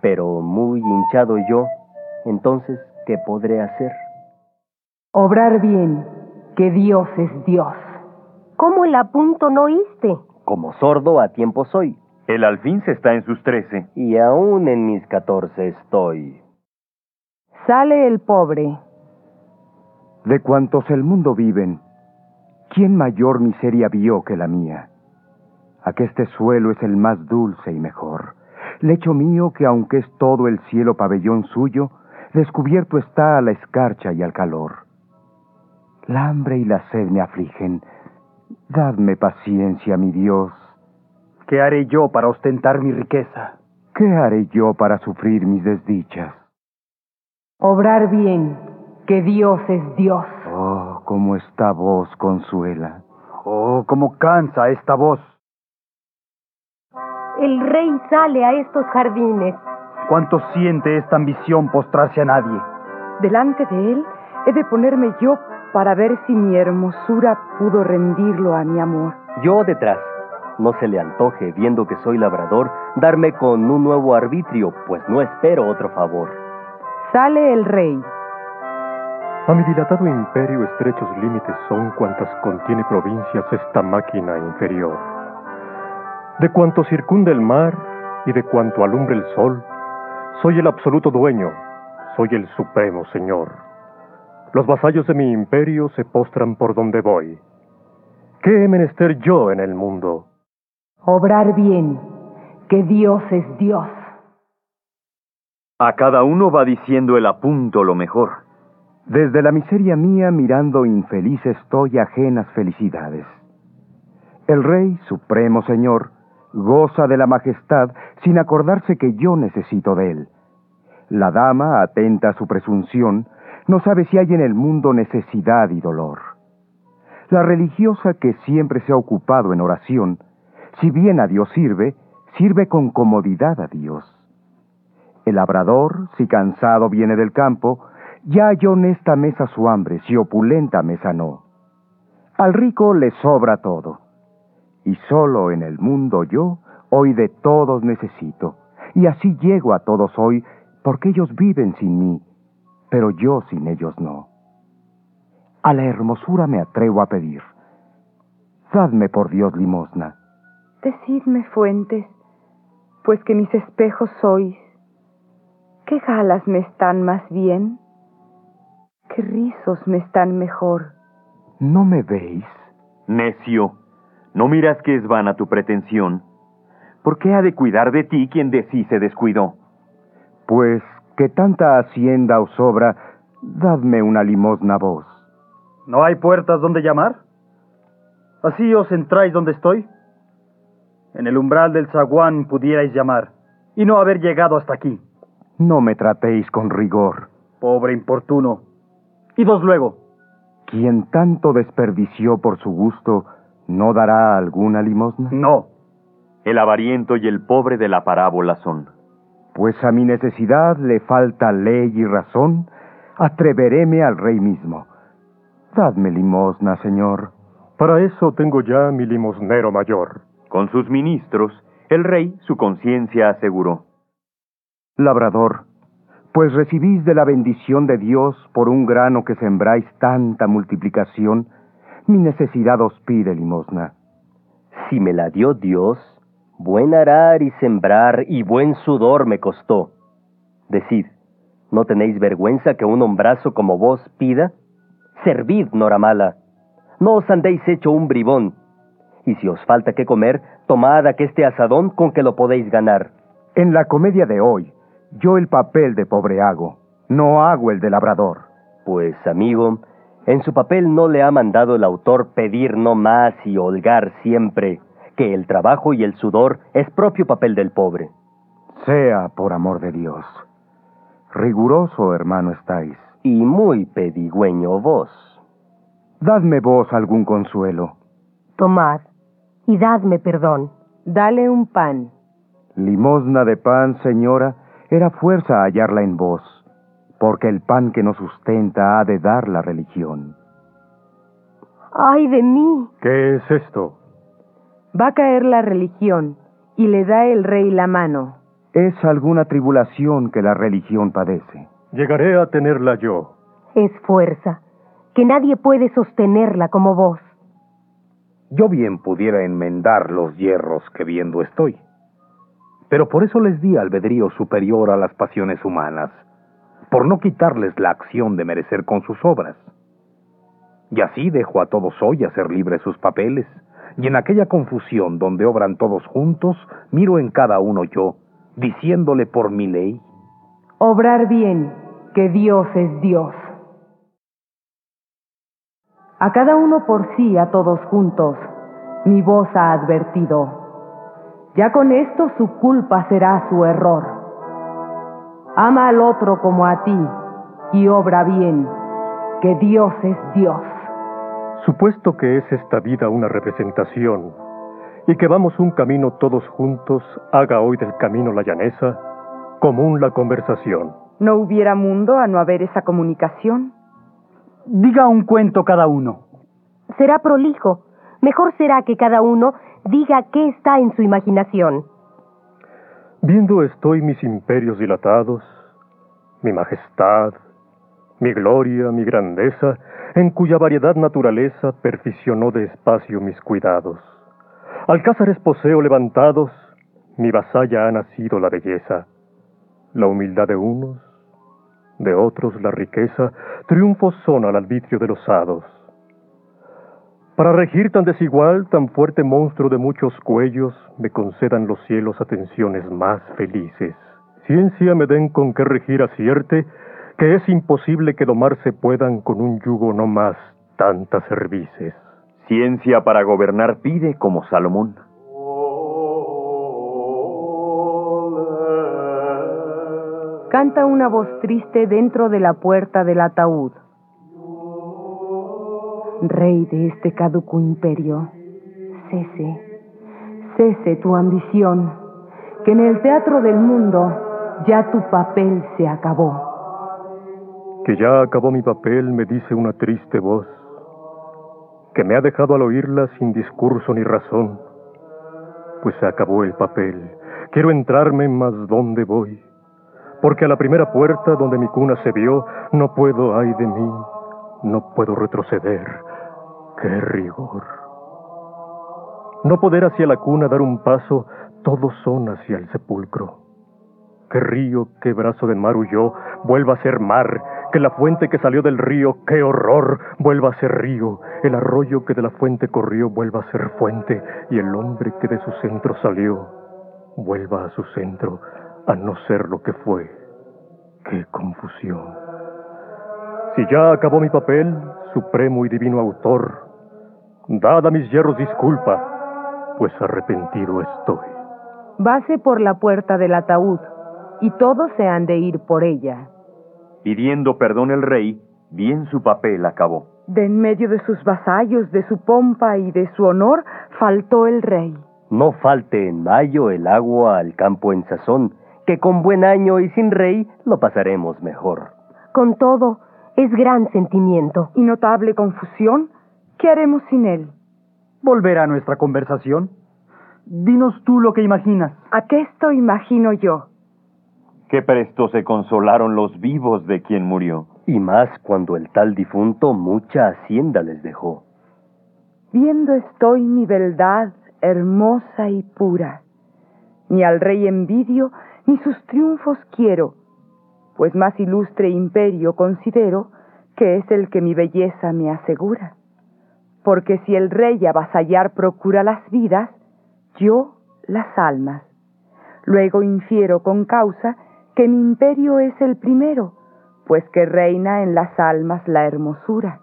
pero muy hinchado yo, entonces, ¿qué podré hacer? Obrar bien, que Dios es Dios. ¿Cómo el apunto no oíste? Como sordo a tiempo soy, El alfín se está en sus trece. y aún en mis catorce estoy. Sale el pobre. De cuantos el mundo viven, ¿quién mayor miseria vio que la mía? Aqueste suelo es el más dulce y mejor. Lecho mío que aunque es todo el cielo pabellón suyo, descubierto está a la escarcha y al calor. La hambre y la sed me afligen. Dadme paciencia, mi Dios. ¿Qué haré yo para ostentar mi riqueza? ¿Qué haré yo para sufrir mis desdichas? Obrar bien, que Dios es Dios. Oh, cómo esta voz consuela. Oh, cómo cansa esta voz. El rey sale a estos jardines. Cuánto siente esta ambición postrarse a nadie. Delante de él he de ponerme yo para ver si mi hermosura pudo rendirlo a mi amor. Yo detrás. No se le antoje, viendo que soy labrador, darme con un nuevo arbitrio, pues no espero otro favor. Sale el rey. A mi dilatado imperio estrechos límites son cuantas contiene provincias esta máquina inferior. De cuanto circunda el mar y de cuanto alumbre el sol, soy el absoluto dueño, soy el supremo señor. Los vasallos de mi imperio se postran por donde voy. ¿Qué he menester yo en el mundo? Obrar bien, que Dios es Dios. A cada uno va diciendo el apunto lo mejor. Desde la miseria mía mirando infeliz estoy ajenas felicidades. El Rey, Supremo Señor, goza de la majestad sin acordarse que yo necesito de él. La dama, atenta a su presunción, no sabe si hay en el mundo necesidad y dolor. La religiosa que siempre se ha ocupado en oración, si bien a Dios sirve, sirve con comodidad a Dios. El labrador, si cansado viene del campo, ya halló en esta mesa su hambre, si opulenta mesa no. Al rico le sobra todo, y solo en el mundo yo hoy de todos necesito, y así llego a todos hoy, porque ellos viven sin mí, pero yo sin ellos no. A la hermosura me atrevo a pedir. Dadme por Dios limosna. Decidme, fuentes, Pues que mis espejos sois, ¿qué galas me están más bien? ¿Qué rizos me están mejor? ¿No me veis? Necio, ¿no miras que es vana tu pretensión? ¿Por qué ha de cuidar de ti quien de sí se descuidó? Pues que tanta hacienda os sobra, dadme una limosna vos. ¿No hay puertas donde llamar? ¿Así os entráis donde estoy? En el umbral del zaguán pudierais llamar, y no haber llegado hasta aquí. No me tratéis con rigor. Pobre importuno. Idos luego. Quien tanto desperdició por su gusto, ¿no dará alguna limosna? No. El avariento y el pobre de la parábola son. Pues a mi necesidad le falta ley y razón, atreveréme al rey mismo. Dadme limosna, señor. Para eso tengo ya mi limosnero mayor. Con sus ministros, el rey su conciencia aseguró. Labrador, pues recibís de la bendición de Dios por un grano que sembráis tanta multiplicación, mi necesidad os pide limosna. Si me la dio Dios, buen arar y sembrar y buen sudor me costó. Decid, ¿no tenéis vergüenza que un hombrazo como vos pida? Servid, Noramala. No os andéis hecho un bribón. Y si os falta que comer, tomad este asadón con que lo podéis ganar. En la comedia de hoy, yo el papel de pobre hago, no hago el de labrador. Pues, amigo, en su papel no le ha mandado el autor pedir no más y holgar siempre, que el trabajo y el sudor es propio papel del pobre. Sea por amor de Dios. Riguroso, hermano, estáis. Y muy pedigüeño vos. Dadme vos algún consuelo. Tomad y dadme perdón. Dale un pan. Limosna de pan, señora, era fuerza hallarla en vos, porque el pan que nos sustenta ha de dar la religión. ¡Ay de mí! ¿Qué es esto? Va a caer la religión y le da el rey la mano. Es alguna tribulación que la religión padece. Llegaré a tenerla yo. Es fuerza, que nadie puede sostenerla como vos. Yo bien pudiera enmendar los hierros que viendo estoy. Pero por eso les di albedrío superior a las pasiones humanas, por no quitarles la acción de merecer con sus obras. Y así dejo a todos hoy hacer libres sus papeles, y en aquella confusión donde obran todos juntos, miro en cada uno yo, diciéndole por mi ley. Obrar bien, que Dios es Dios. A cada uno por sí, a todos juntos, mi voz ha advertido. Ya con esto su culpa será su error. Ama al otro como a ti y obra bien, que Dios es Dios. Supuesto que es esta vida una representación y que vamos un camino todos juntos, haga hoy del camino la llaneza, común la conversación. ¿No hubiera mundo a no haber esa comunicación? Diga un cuento cada uno. Será prolijo. Mejor será que cada uno diga qué está en su imaginación. Viendo estoy mis imperios dilatados, mi majestad, mi gloria, mi grandeza, en cuya variedad naturaleza perfeccionó de espacio mis cuidados. Alcázares poseo levantados, mi vasalla ha nacido la belleza, la humildad de unos, de otros la riqueza, triunfos son al arbitrio de los hados. Para regir tan desigual, tan fuerte monstruo de muchos cuellos, me concedan los cielos atenciones más felices. Ciencia me den con qué regir acierte, que es imposible que domarse puedan con un yugo no más tantas services. Ciencia para gobernar pide como Salomón. Canta una voz triste dentro de la puerta del ataúd. Rey de este caduco imperio, cese, cese tu ambición, que en el teatro del mundo ya tu papel se acabó. Que ya acabó mi papel, me dice una triste voz, que me ha dejado al oírla sin discurso ni razón. Pues se acabó el papel, quiero entrarme, mas ¿dónde voy? Porque a la primera puerta donde mi cuna se vio, no puedo, ay de mí, no puedo retroceder. ¡Qué rigor! No poder hacia la cuna dar un paso, todos son hacia el sepulcro. Que río, que brazo del mar huyó, vuelva a ser mar, que la fuente que salió del río, qué horror, vuelva a ser río, el arroyo que de la fuente corrió, vuelva a ser fuente, y el hombre que de su centro salió, vuelva a su centro, a no ser lo que fue. Qué confusión. Si ya acabó mi papel, supremo y divino autor, dad a mis hierros disculpa, pues arrepentido estoy. Vase por la puerta del ataúd, y todos se han de ir por ella. Pidiendo perdón el rey, bien su papel acabó. De en medio de sus vasallos, de su pompa y de su honor, faltó el rey. No falte en mayo el agua al campo en sazón, que con buen año y sin rey lo pasaremos mejor. Con todo, es gran sentimiento. Y notable confusión, ¿qué haremos sin él? Volver a nuestra conversación. Dinos tú lo que imaginas. ¿A qué esto imagino yo? Qué presto se consolaron los vivos de quien murió. Y más cuando el tal difunto mucha hacienda les dejó. Viendo estoy mi beldad hermosa y pura. Ni al rey envidio, ni sus triunfos quiero, pues más ilustre imperio considero que es el que mi belleza me asegura. Porque si el rey avasallar procura las vidas, yo las almas. Luego infiero con causa que mi imperio es el primero, pues que reina en las almas la hermosura.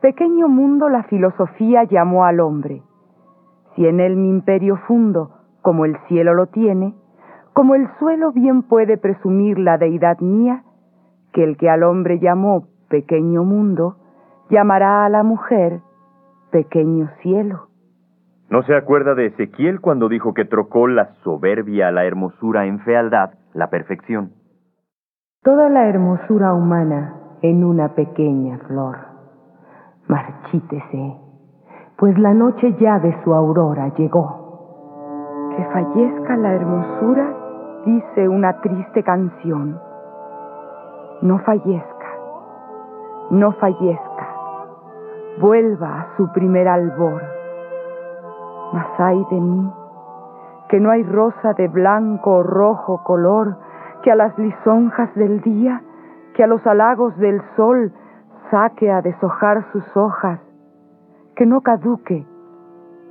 Pequeño mundo la filosofía llamó al hombre. Si en él mi imperio fundo, como el cielo lo tiene, como el suelo bien puede presumir la deidad mía, que el que al hombre llamó pequeño mundo, llamará a la mujer pequeño cielo. ¿No se acuerda de Ezequiel cuando dijo que trocó la soberbia a la hermosura en fealdad, la perfección? Toda la hermosura humana en una pequeña flor. Marchítese, pues la noche ya de su aurora llegó. Que fallezca la hermosura, dice una triste canción. No fallezca, no fallezca, vuelva a su primer albor mas ay de mí, que no hay rosa de blanco o rojo color que a las lisonjas del día, que a los halagos del sol saque a deshojar sus hojas, que no caduque,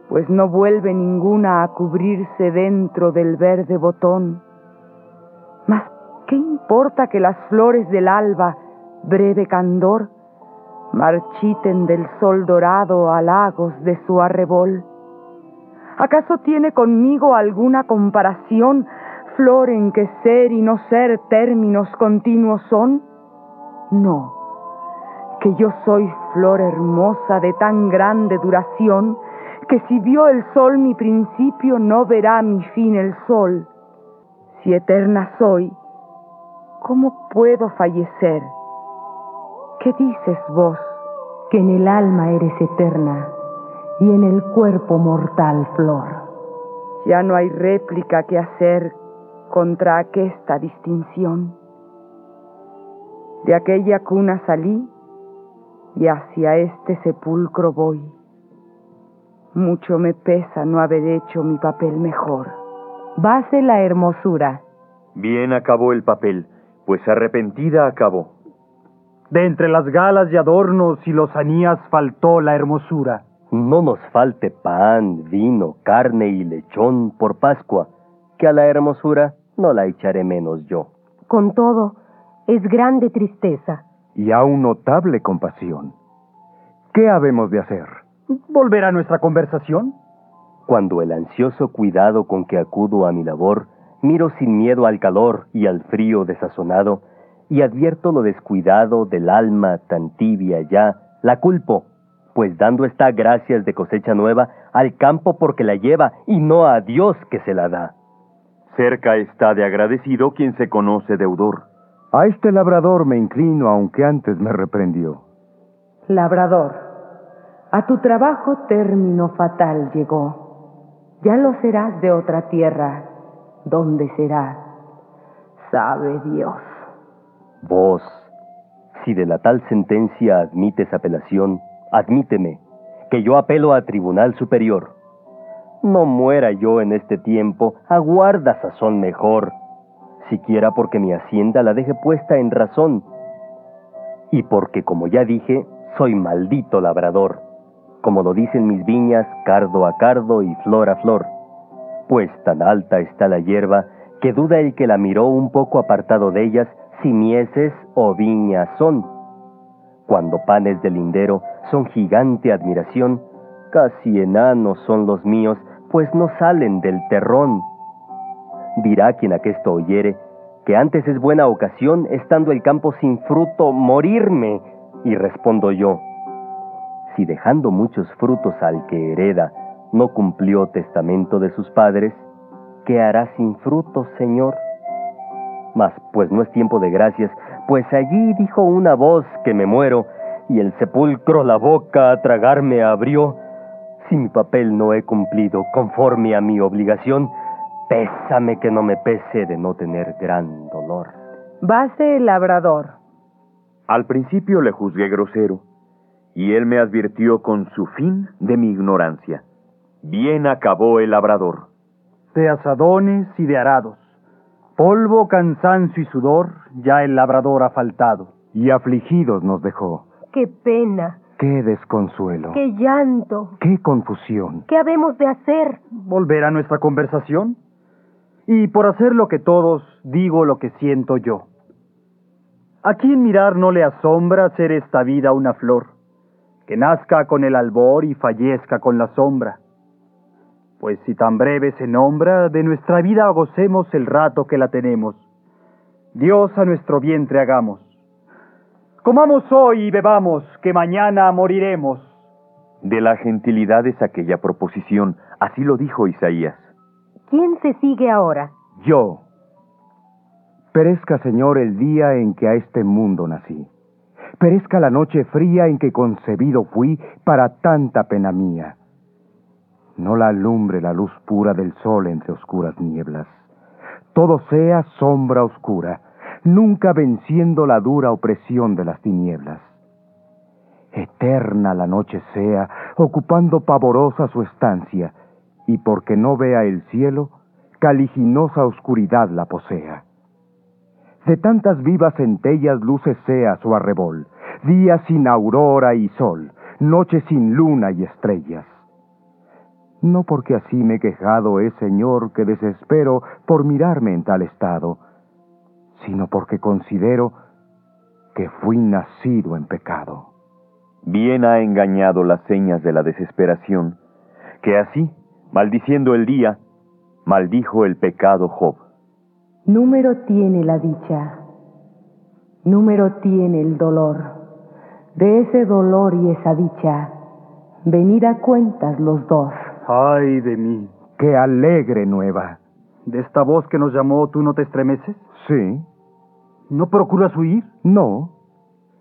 pues no vuelve ninguna a cubrirse dentro del verde botón. ¿Qué importa que las flores del alba, breve candor, marchiten del sol dorado halagos de su arrebol? ¿Acaso tiene conmigo alguna comparación, flor en que ser y no ser términos continuos son? No, que yo soy flor hermosa de tan grande duración, que si vio el sol mi principio, no verá mi fin el sol. Si eterna soy, ¿cómo puedo fallecer? ¿Qué dices vos? Que en el alma eres eterna y en el cuerpo mortal flor. Ya no hay réplica que hacer contra aquesta distinción. De aquella cuna salí y hacia este sepulcro voy. Mucho me pesa no haber hecho mi papel mejor. Base la hermosura. Bien acabó el papel, pues arrepentida acabó. De entre las galas y adornos y lozanías faltó la hermosura. No nos falte pan, vino, carne y lechón por Pascua, que a la hermosura no la echaré menos yo. Con todo, es grande tristeza. Y aún notable compasión. ¿Qué habemos de hacer? ¿Volver a nuestra conversación? Cuando el ansioso cuidado con que acudo a mi labor, miro sin miedo al calor y al frío desazonado, y advierto lo descuidado del alma tan tibia ya, la culpo pues dando está gracias de cosecha nueva al campo porque la lleva y no a Dios que se la da. Cerca está de agradecido quien se conoce deudor. A este labrador me inclino aunque antes me reprendió. Labrador, a tu trabajo término fatal llegó. Ya lo serás de otra tierra. ¿Dónde serás? Sabe Dios. Vos, si de la tal sentencia admites apelación, admíteme, que yo apelo a tribunal superior. no muera yo en este tiempo, aguarda sazón mejor, siquiera porque mi hacienda la deje puesta en razón, y porque, como ya dije, soy maldito labrador, como lo dicen mis viñas, cardo a cardo y flor a flor, pues tan alta está la hierba que duda el que la miró un poco apartado de ellas si mieses o viñas son. Cuando panes del lindero son gigante admiración, casi enanos son los míos, pues no salen del terrón. Dirá quien aquesto oyere, que antes es buena ocasión, estando el campo sin fruto, morirme. Y respondo yo, si dejando muchos frutos al que hereda, no cumplió testamento de sus padres, ¿qué hará sin frutos, Señor? Mas pues no es tiempo de gracias, pues allí dijo una voz que me muero, y el sepulcro la boca a tragarme abrió. Si mi papel no he cumplido conforme a mi obligación, pésame que no me pese de no tener gran dolor. Base el labrador. Al principio le juzgué grosero, y él me advirtió con su fin de mi ignorancia. Bien acabó el labrador. De asadones y de arados, polvo, cansancio y sudor, ya el labrador ha faltado. Y afligidos nos dejó. ¡Qué pena! ¡Qué desconsuelo! ¡Qué llanto! ¡Qué confusión! ¿Qué habemos de hacer? ¿Volver a nuestra conversación? Y por hacer lo que todos, digo lo que siento yo. ¿A quién mirar no le asombra ser esta vida una flor, que nazca con el albor y fallezca con la sombra? Pues si tan breve se nombra, de nuestra vida gocemos el rato que la tenemos. Dios a nuestro vientre hagamos. Comamos hoy y bebamos, que mañana moriremos. De la gentilidad es aquella proposición, así lo dijo Isaías. ¿Quién se sigue ahora? Yo. Perezca, Señor, el día en que a este mundo nací. Perezca la noche fría en que concebido fui para tanta pena mía. No la alumbre la luz pura del sol entre oscuras nieblas. Todo sea sombra oscura, nunca venciendo la dura opresión de las tinieblas. Eterna la noche sea, ocupando pavorosa su estancia, y porque no vea el cielo, caliginosa oscuridad la posea. De tantas vivas centellas luces sea su arrebol, día sin aurora y sol, noche sin luna y estrellas. No porque así me he quejado es, Señor, que desespero por mirarme en tal estado, sino porque considero que fui nacido en pecado. Bien ha engañado las señas de la desesperación, que así, maldiciendo el día, maldijo el pecado Job. Número tiene la dicha, número tiene el dolor. De ese dolor y esa dicha, venir a cuentas los dos. Ay de mí. ¡Qué alegre nueva! ¿De esta voz que nos llamó tú no te estremeces? Sí. ¿No procuras huir? No.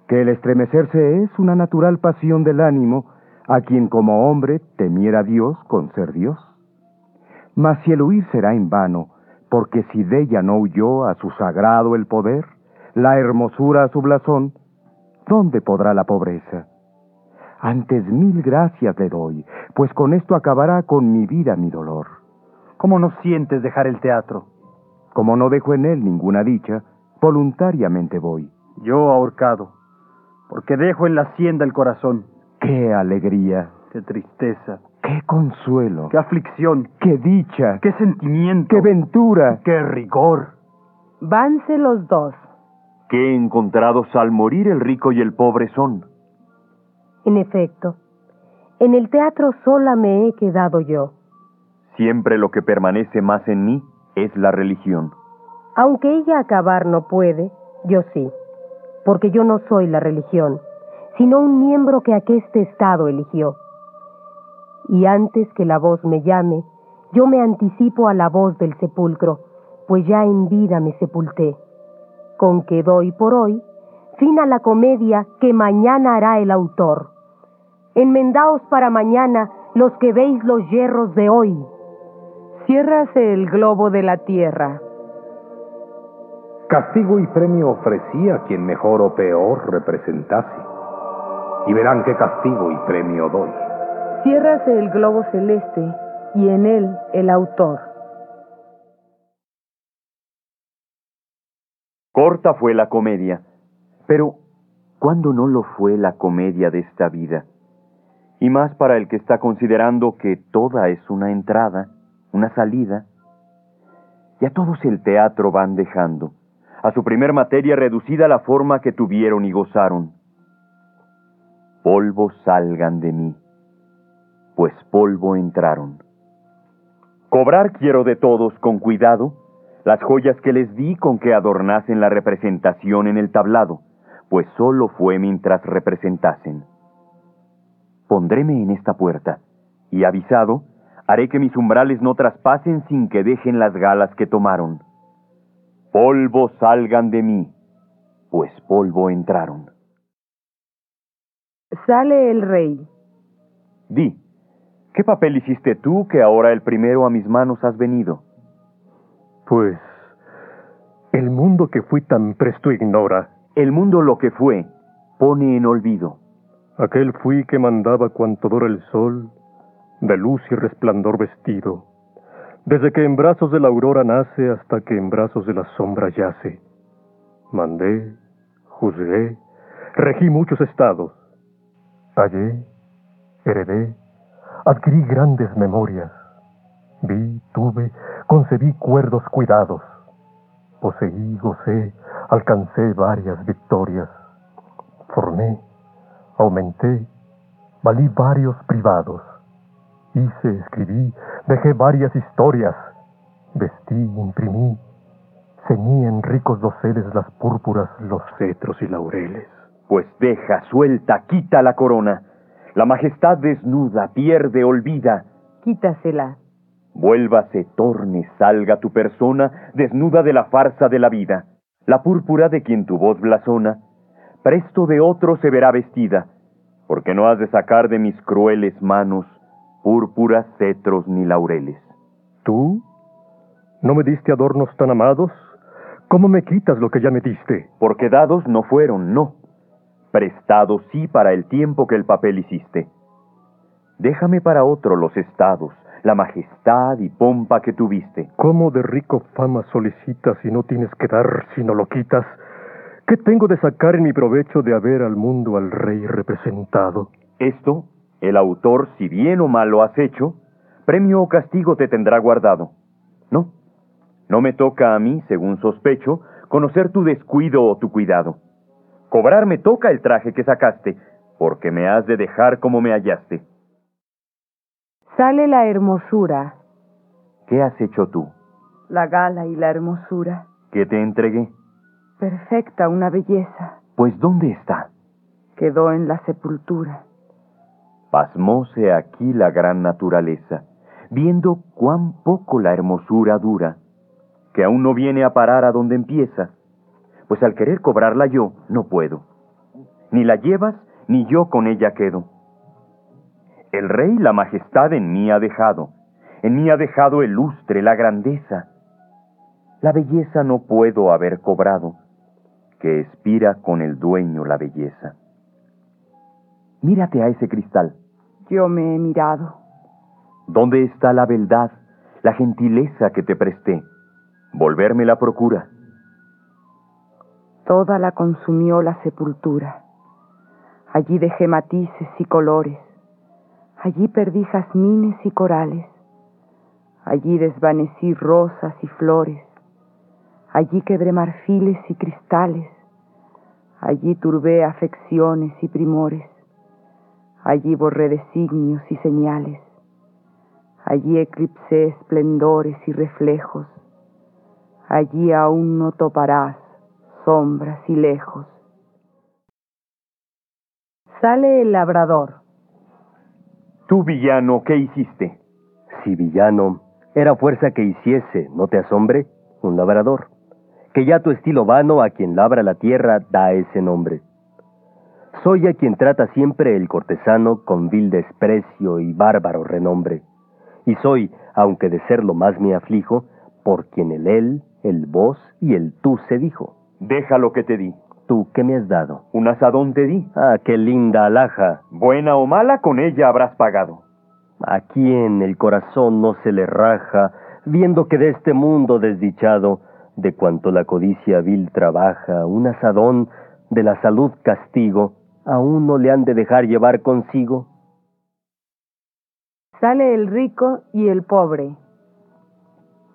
Que el estremecerse es una natural pasión del ánimo a quien como hombre temiera Dios con ser Dios. Mas si el huir será en vano, porque si de ella no huyó a su sagrado el poder, la hermosura a su blasón, ¿dónde podrá la pobreza? Antes mil gracias le doy, pues con esto acabará con mi vida mi dolor. ¿Cómo no sientes dejar el teatro? Como no dejo en él ninguna dicha, voluntariamente voy. Yo ahorcado, porque dejo en la hacienda el corazón. ¡Qué alegría! ¡Qué tristeza! ¡Qué consuelo! ¡Qué aflicción! ¡Qué dicha! ¡Qué sentimiento! ¡Qué ventura! ¡Qué rigor! Vanse los dos. Que encontrados al morir el rico y el pobre son. En efecto, en el teatro sola me he quedado yo. Siempre lo que permanece más en mí es la religión. Aunque ella acabar no puede, yo sí, porque yo no soy la religión, sino un miembro que aqueste estado eligió. Y antes que la voz me llame, yo me anticipo a la voz del sepulcro, pues ya en vida me sepulté. Con que doy por hoy fin a la comedia que mañana hará el autor. Enmendaos para mañana los que veis los hierros de hoy. Ciérrase el globo de la tierra. Castigo y premio ofrecí a quien mejor o peor representase. Y verán qué castigo y premio doy. Ciérrase el globo celeste y en él el autor. Corta fue la comedia, pero ¿cuándo no lo fue la comedia de esta vida? Y más para el que está considerando que toda es una entrada, una salida. Ya todos el teatro van dejando, a su primer materia reducida la forma que tuvieron y gozaron. Polvo salgan de mí, pues polvo entraron. Cobrar quiero de todos con cuidado las joyas que les di con que adornasen la representación en el tablado, pues solo fue mientras representasen. Pondréme en esta puerta, y avisado, haré que mis umbrales no traspasen sin que dejen las galas que tomaron. Polvo salgan de mí, pues polvo entraron. Sale el rey. Di, ¿qué papel hiciste tú que ahora el primero a mis manos has venido? Pues el mundo que fui tan presto ignora. El mundo lo que fue, pone en olvido. Aquel fui que mandaba cuanto dora el sol, de luz y resplandor vestido, desde que en brazos de la aurora nace hasta que en brazos de la sombra yace. Mandé, juzgué, regí muchos estados. Hallé, heredé, adquirí grandes memorias. Vi, tuve, concebí cuerdos cuidados. Poseí, gocé, alcancé varias victorias. Formé, aumenté, valí varios privados. Hice, escribí, dejé varias historias. Vestí, imprimí, ceñí en ricos doseles las púrpuras, los cetros y laureles. Pues deja, suelta, quita la corona. La majestad desnuda, pierde, olvida. Quítasela. Vuélvase, torne, salga tu persona, desnuda de la farsa de la vida. La púrpura de quien tu voz blasona, presto de otro se verá vestida, porque no has de sacar de mis crueles manos púrpuras, cetros ni laureles. ¿Tú? ¿No me diste adornos tan amados? ¿Cómo me quitas lo que ya me diste? Porque dados no fueron, no. Prestados sí para el tiempo que el papel hiciste. Déjame para otro los estados, la majestad y pompa que tuviste. ¿Cómo de rico fama solicitas y no tienes que dar si no lo quitas? ¿Qué tengo de sacar en mi provecho de haber al mundo al rey representado? Esto, el autor, si bien o mal lo has hecho, premio o castigo te tendrá guardado. No, no me toca a mí, según sospecho, conocer tu descuido o tu cuidado. Cobrar me toca el traje que sacaste, porque me has de dejar como me hallaste. Sale la hermosura. ¿Qué has hecho tú? La gala y la hermosura. ¿Qué te entregué? Perfecta, una belleza. Pues ¿dónde está? Quedó en la sepultura. Pasmóse aquí la gran naturaleza, viendo cuán poco la hermosura dura, que aún no viene a parar a donde empieza, pues al querer cobrarla yo no puedo. Ni la llevas, ni yo con ella quedo. El rey la majestad en mí ha dejado, en mí ha dejado el lustre, la grandeza. La belleza no puedo haber cobrado, que expira con el dueño la belleza. Mírate a ese cristal. Yo me he mirado. ¿Dónde está la beldad, la gentileza que te presté? Volverme la procura. Toda la consumió la sepultura. Allí dejé matices y colores. Allí perdí jazmines y corales. Allí desvanecí rosas y flores. Allí quebré marfiles y cristales. Allí turbé afecciones y primores. Allí borré designios y señales. Allí eclipsé esplendores y reflejos. Allí aún no toparás sombras y lejos. Sale el labrador. Tú, villano, ¿qué hiciste? Si villano, era fuerza que hiciese, ¿no te asombre? Un labrador. Que ya tu estilo vano a quien labra la tierra da ese nombre. Soy a quien trata siempre el cortesano con vil desprecio y bárbaro renombre. Y soy, aunque de serlo más me aflijo, por quien el él, el vos y el tú se dijo. Deja lo que te di. ¿Tú qué me has dado? Un asadón te di. Ah, qué linda alhaja. Buena o mala, con ella habrás pagado. ¿A quién el corazón no se le raja, viendo que de este mundo desdichado, de cuanto la codicia vil trabaja, un asadón de la salud castigo, a uno le han de dejar llevar consigo? Sale el rico y el pobre.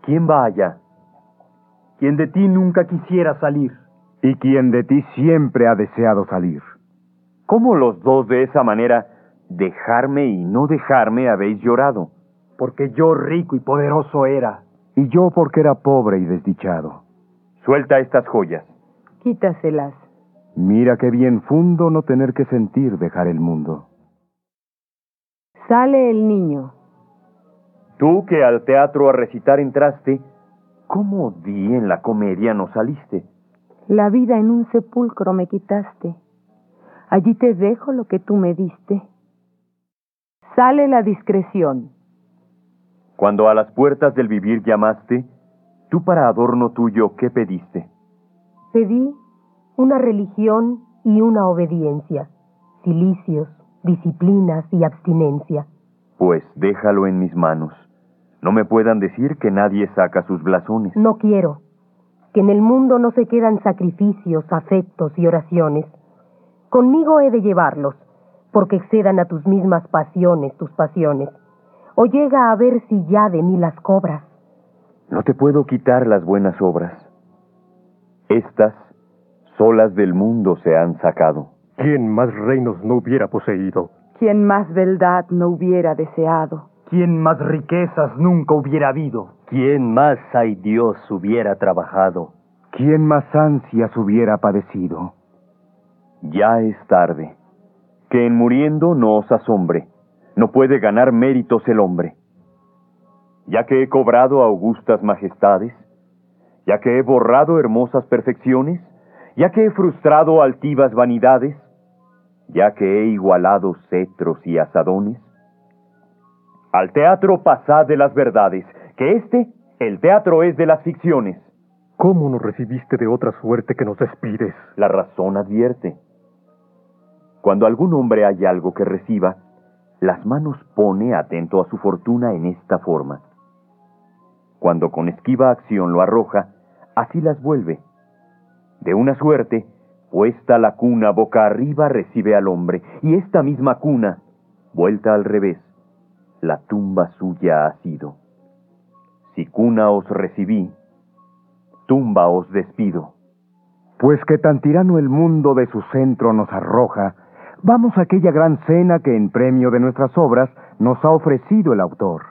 ¿Quién va allá? Quien de ti nunca quisiera salir. Y quien de ti siempre ha deseado salir. ¿Cómo los dos de esa manera, dejarme y no dejarme, habéis llorado? Porque yo rico y poderoso era. Y yo porque era pobre y desdichado. Suelta estas joyas. Quítaselas. Mira qué bien fundo no tener que sentir dejar el mundo. Sale el niño. Tú que al teatro a recitar entraste, ¿cómo di en la comedia no saliste? La vida en un sepulcro me quitaste. Allí te dejo lo que tú me diste. Sale la discreción. Cuando a las puertas del vivir llamaste, tú para adorno tuyo, ¿qué pediste? Pedí una religión y una obediencia, cilicios, disciplinas y abstinencia. Pues déjalo en mis manos. No me puedan decir que nadie saca sus blasones. No quiero. Que en el mundo no se quedan sacrificios, afectos y oraciones. Conmigo he de llevarlos, porque excedan a tus mismas pasiones tus pasiones. O llega a ver si ya de mí las cobras. No te puedo quitar las buenas obras. Estas, solas del mundo, se han sacado. ¿Quién más reinos no hubiera poseído? Quien más beldad no hubiera deseado. Quien más riquezas nunca hubiera habido. ¿Quién más, ay Dios, hubiera trabajado? ¿Quién más ansias hubiera padecido? Ya es tarde. Que en muriendo no os asombre. No puede ganar méritos el hombre. Ya que he cobrado augustas majestades, ya que he borrado hermosas perfecciones, ya que he frustrado altivas vanidades, ya que he igualado cetros y asadones. Al teatro pasad de las verdades, que este, el teatro es de las ficciones. ¿Cómo nos recibiste de otra suerte que nos despides? La razón advierte. Cuando algún hombre hay algo que reciba, las manos pone atento a su fortuna en esta forma. Cuando con esquiva acción lo arroja, así las vuelve. De una suerte, puesta la cuna boca arriba recibe al hombre, y esta misma cuna, vuelta al revés, la tumba suya ha sido. Si cuna os recibí, tumba os despido. Pues que tan tirano el mundo de su centro nos arroja, vamos a aquella gran cena que en premio de nuestras obras nos ha ofrecido el autor.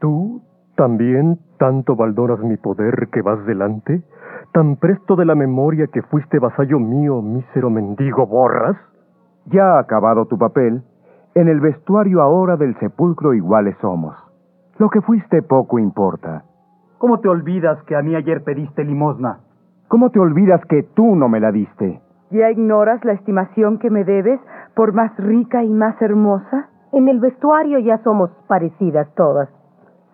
¿Tú también tanto valdoras mi poder que vas delante? ¿Tan presto de la memoria que fuiste vasallo mío, mísero mendigo, borras? Ya acabado tu papel, en el vestuario ahora del sepulcro iguales somos. Lo que fuiste poco importa. ¿Cómo te olvidas que a mí ayer pediste limosna? ¿Cómo te olvidas que tú no me la diste? ¿Ya ignoras la estimación que me debes por más rica y más hermosa? En el vestuario ya somos parecidas todas,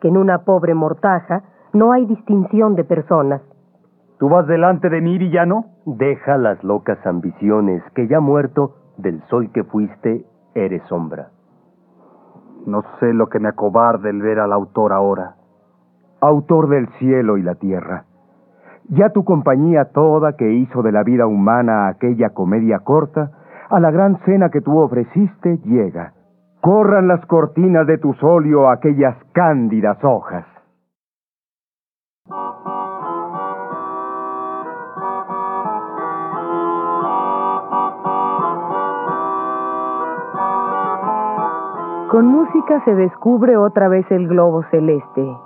que en una pobre mortaja no hay distinción de personas. ¿Tú vas delante de mí, villano? Deja las locas ambiciones, que ya muerto, del sol que fuiste, eres sombra. No sé lo que me acobarde el ver al autor ahora. Autor del cielo y la tierra. Ya tu compañía toda que hizo de la vida humana aquella comedia corta, a la gran cena que tú ofreciste llega. Corran las cortinas de tu solio aquellas cándidas hojas. Con música se descubre otra vez el globo celeste,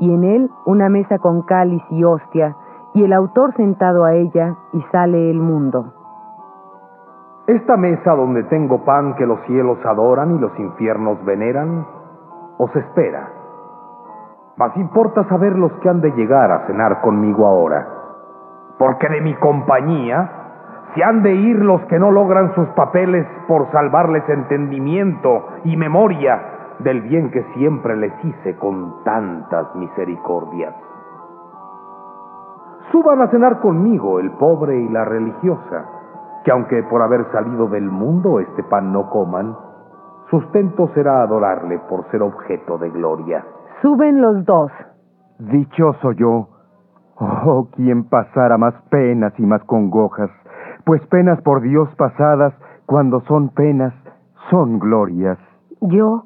y en él una mesa con cáliz y hostia, y el autor sentado a ella, y sale el mundo. Esta mesa donde tengo pan que los cielos adoran y los infiernos veneran, os espera. Mas importa saber los que han de llegar a cenar conmigo ahora, porque de mi compañía se han de ir los que no logran sus papeles por salvarles entendimiento y memoria del bien que siempre les hice con tantas misericordias. Suban a cenar conmigo el pobre y la religiosa, que aunque por haber salido del mundo este pan no coman, Sustento será adorarle por ser objeto de gloria. Suben los dos. Dichoso yo. Oh, quien pasara más penas y más congojas, pues penas por Dios pasadas, cuando son penas, son glorias. Yo,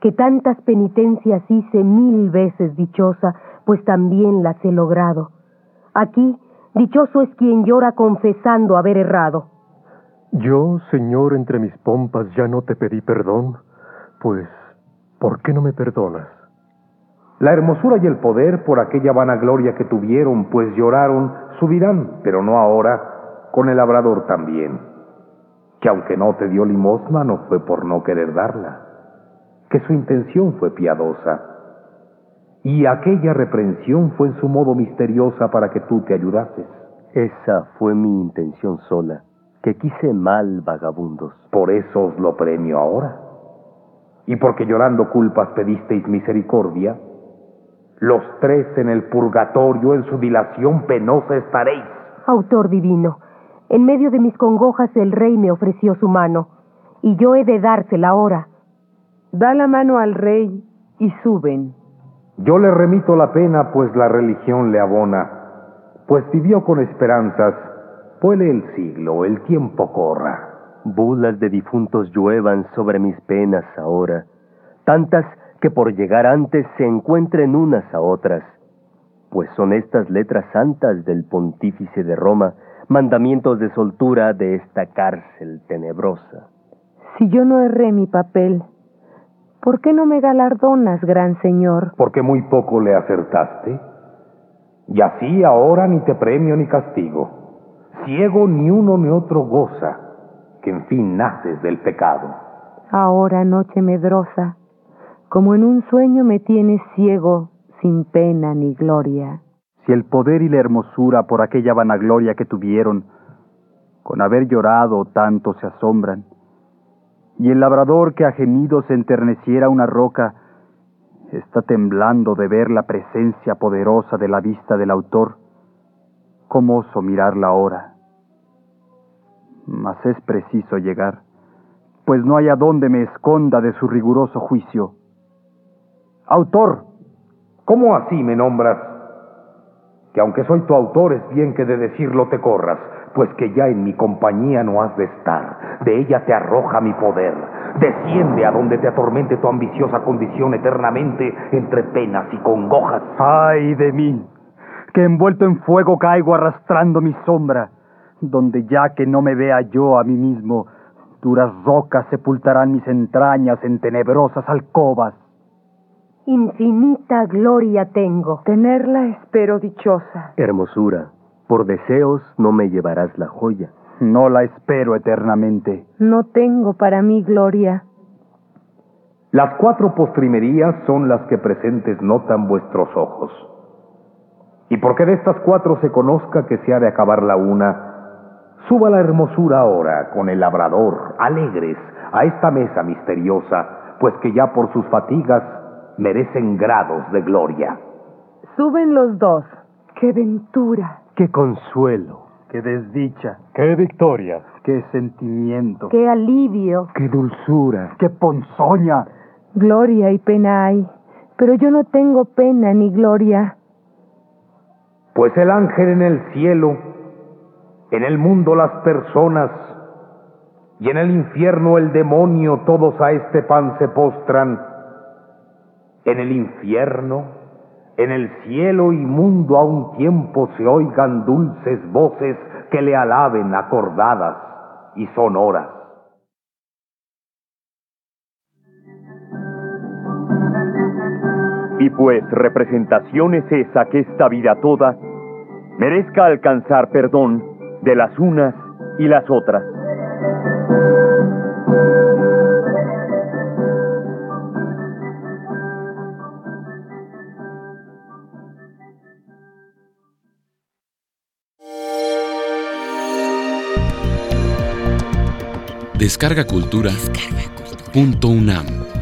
que tantas penitencias hice mil veces dichosa, pues también las he logrado. Aquí, dichoso es quien llora confesando haber errado. Yo, Señor, entre mis pompas ya no te pedí perdón, pues, ¿por qué no me perdonas? La hermosura y el poder por aquella vanagloria que tuvieron, pues lloraron, subirán, pero no ahora, con el labrador también, que aunque no te dio limosna, no fue por no querer darla, que su intención fue piadosa, y aquella reprensión fue en su modo misteriosa para que tú te ayudases. Esa fue mi intención sola, que quise mal vagabundos. Por eso os lo premio ahora. Y porque llorando culpas pedisteis misericordia, los tres en el purgatorio en su dilación penosa estaréis. Autor divino, en medio de mis congojas el rey me ofreció su mano, y yo he de dársela ahora. Da la mano al rey y suben. Yo le remito la pena, pues la religión le abona, pues vivió con esperanzas, puele el siglo, el tiempo corra. Bulas de difuntos lluevan sobre mis penas ahora, tantas que por llegar antes se encuentren unas a otras, pues son estas letras santas del pontífice de Roma, mandamientos de soltura de esta cárcel tenebrosa. Si yo no erré mi papel, ¿por qué no me galardonas, gran señor? Porque muy poco le acertaste. Y así ahora ni te premio ni castigo. Ciego ni uno ni otro goza, que en fin naces del pecado. Ahora, noche medrosa, como en un sueño me tienes ciego, sin pena ni gloria. Si el poder y la hermosura por aquella vanagloria que tuvieron, con haber llorado tanto se asombran, y el labrador que a gemidos enterneciera una roca, está temblando de ver la presencia poderosa de la vista del autor, ¿cómo oso mirarla ahora? Mas es preciso llegar, pues no hay a dónde me esconda de su riguroso juicio. Autor, ¿cómo así me nombras? Que aunque soy tu autor, es bien que de decirlo te corras, pues que ya en mi compañía no has de estar. De ella te arroja mi poder. Desciende a donde te atormente tu ambiciosa condición eternamente entre penas y congojas. ¡Ay de mí! Que envuelto en fuego caigo arrastrando mi sombra, donde ya que no me vea yo a mí mismo, duras rocas sepultarán mis entrañas en tenebrosas alcobas. Infinita gloria tengo. Tenerla espero dichosa. Hermosura, por deseos no me llevarás la joya. No la espero eternamente. No tengo para mí gloria. Las cuatro postrimerías son las que presentes notan vuestros ojos. Y porque de estas cuatro se conozca que se ha de acabar la una, suba la hermosura ahora con el labrador, alegres, a esta mesa misteriosa, pues que ya por sus fatigas merecen grados de gloria. Suben los dos. ¡Qué ventura! ¡Qué consuelo! ¡Qué desdicha! ¡Qué victoria! ¡Qué sentimiento! ¡Qué alivio! ¡Qué dulzura! ¡Qué ponzoña! Gloria y pena hay, pero yo no tengo pena ni gloria. Pues el ángel en el cielo, en el mundo las personas, y en el infierno el demonio, todos a este pan se postran. En el infierno, en el cielo y mundo a un tiempo se oigan dulces voces que le alaben acordadas y sonoras. Y pues representación es esa que esta vida toda merezca alcanzar perdón de las unas y las otras. Descarga Cultura. Punto UNAM.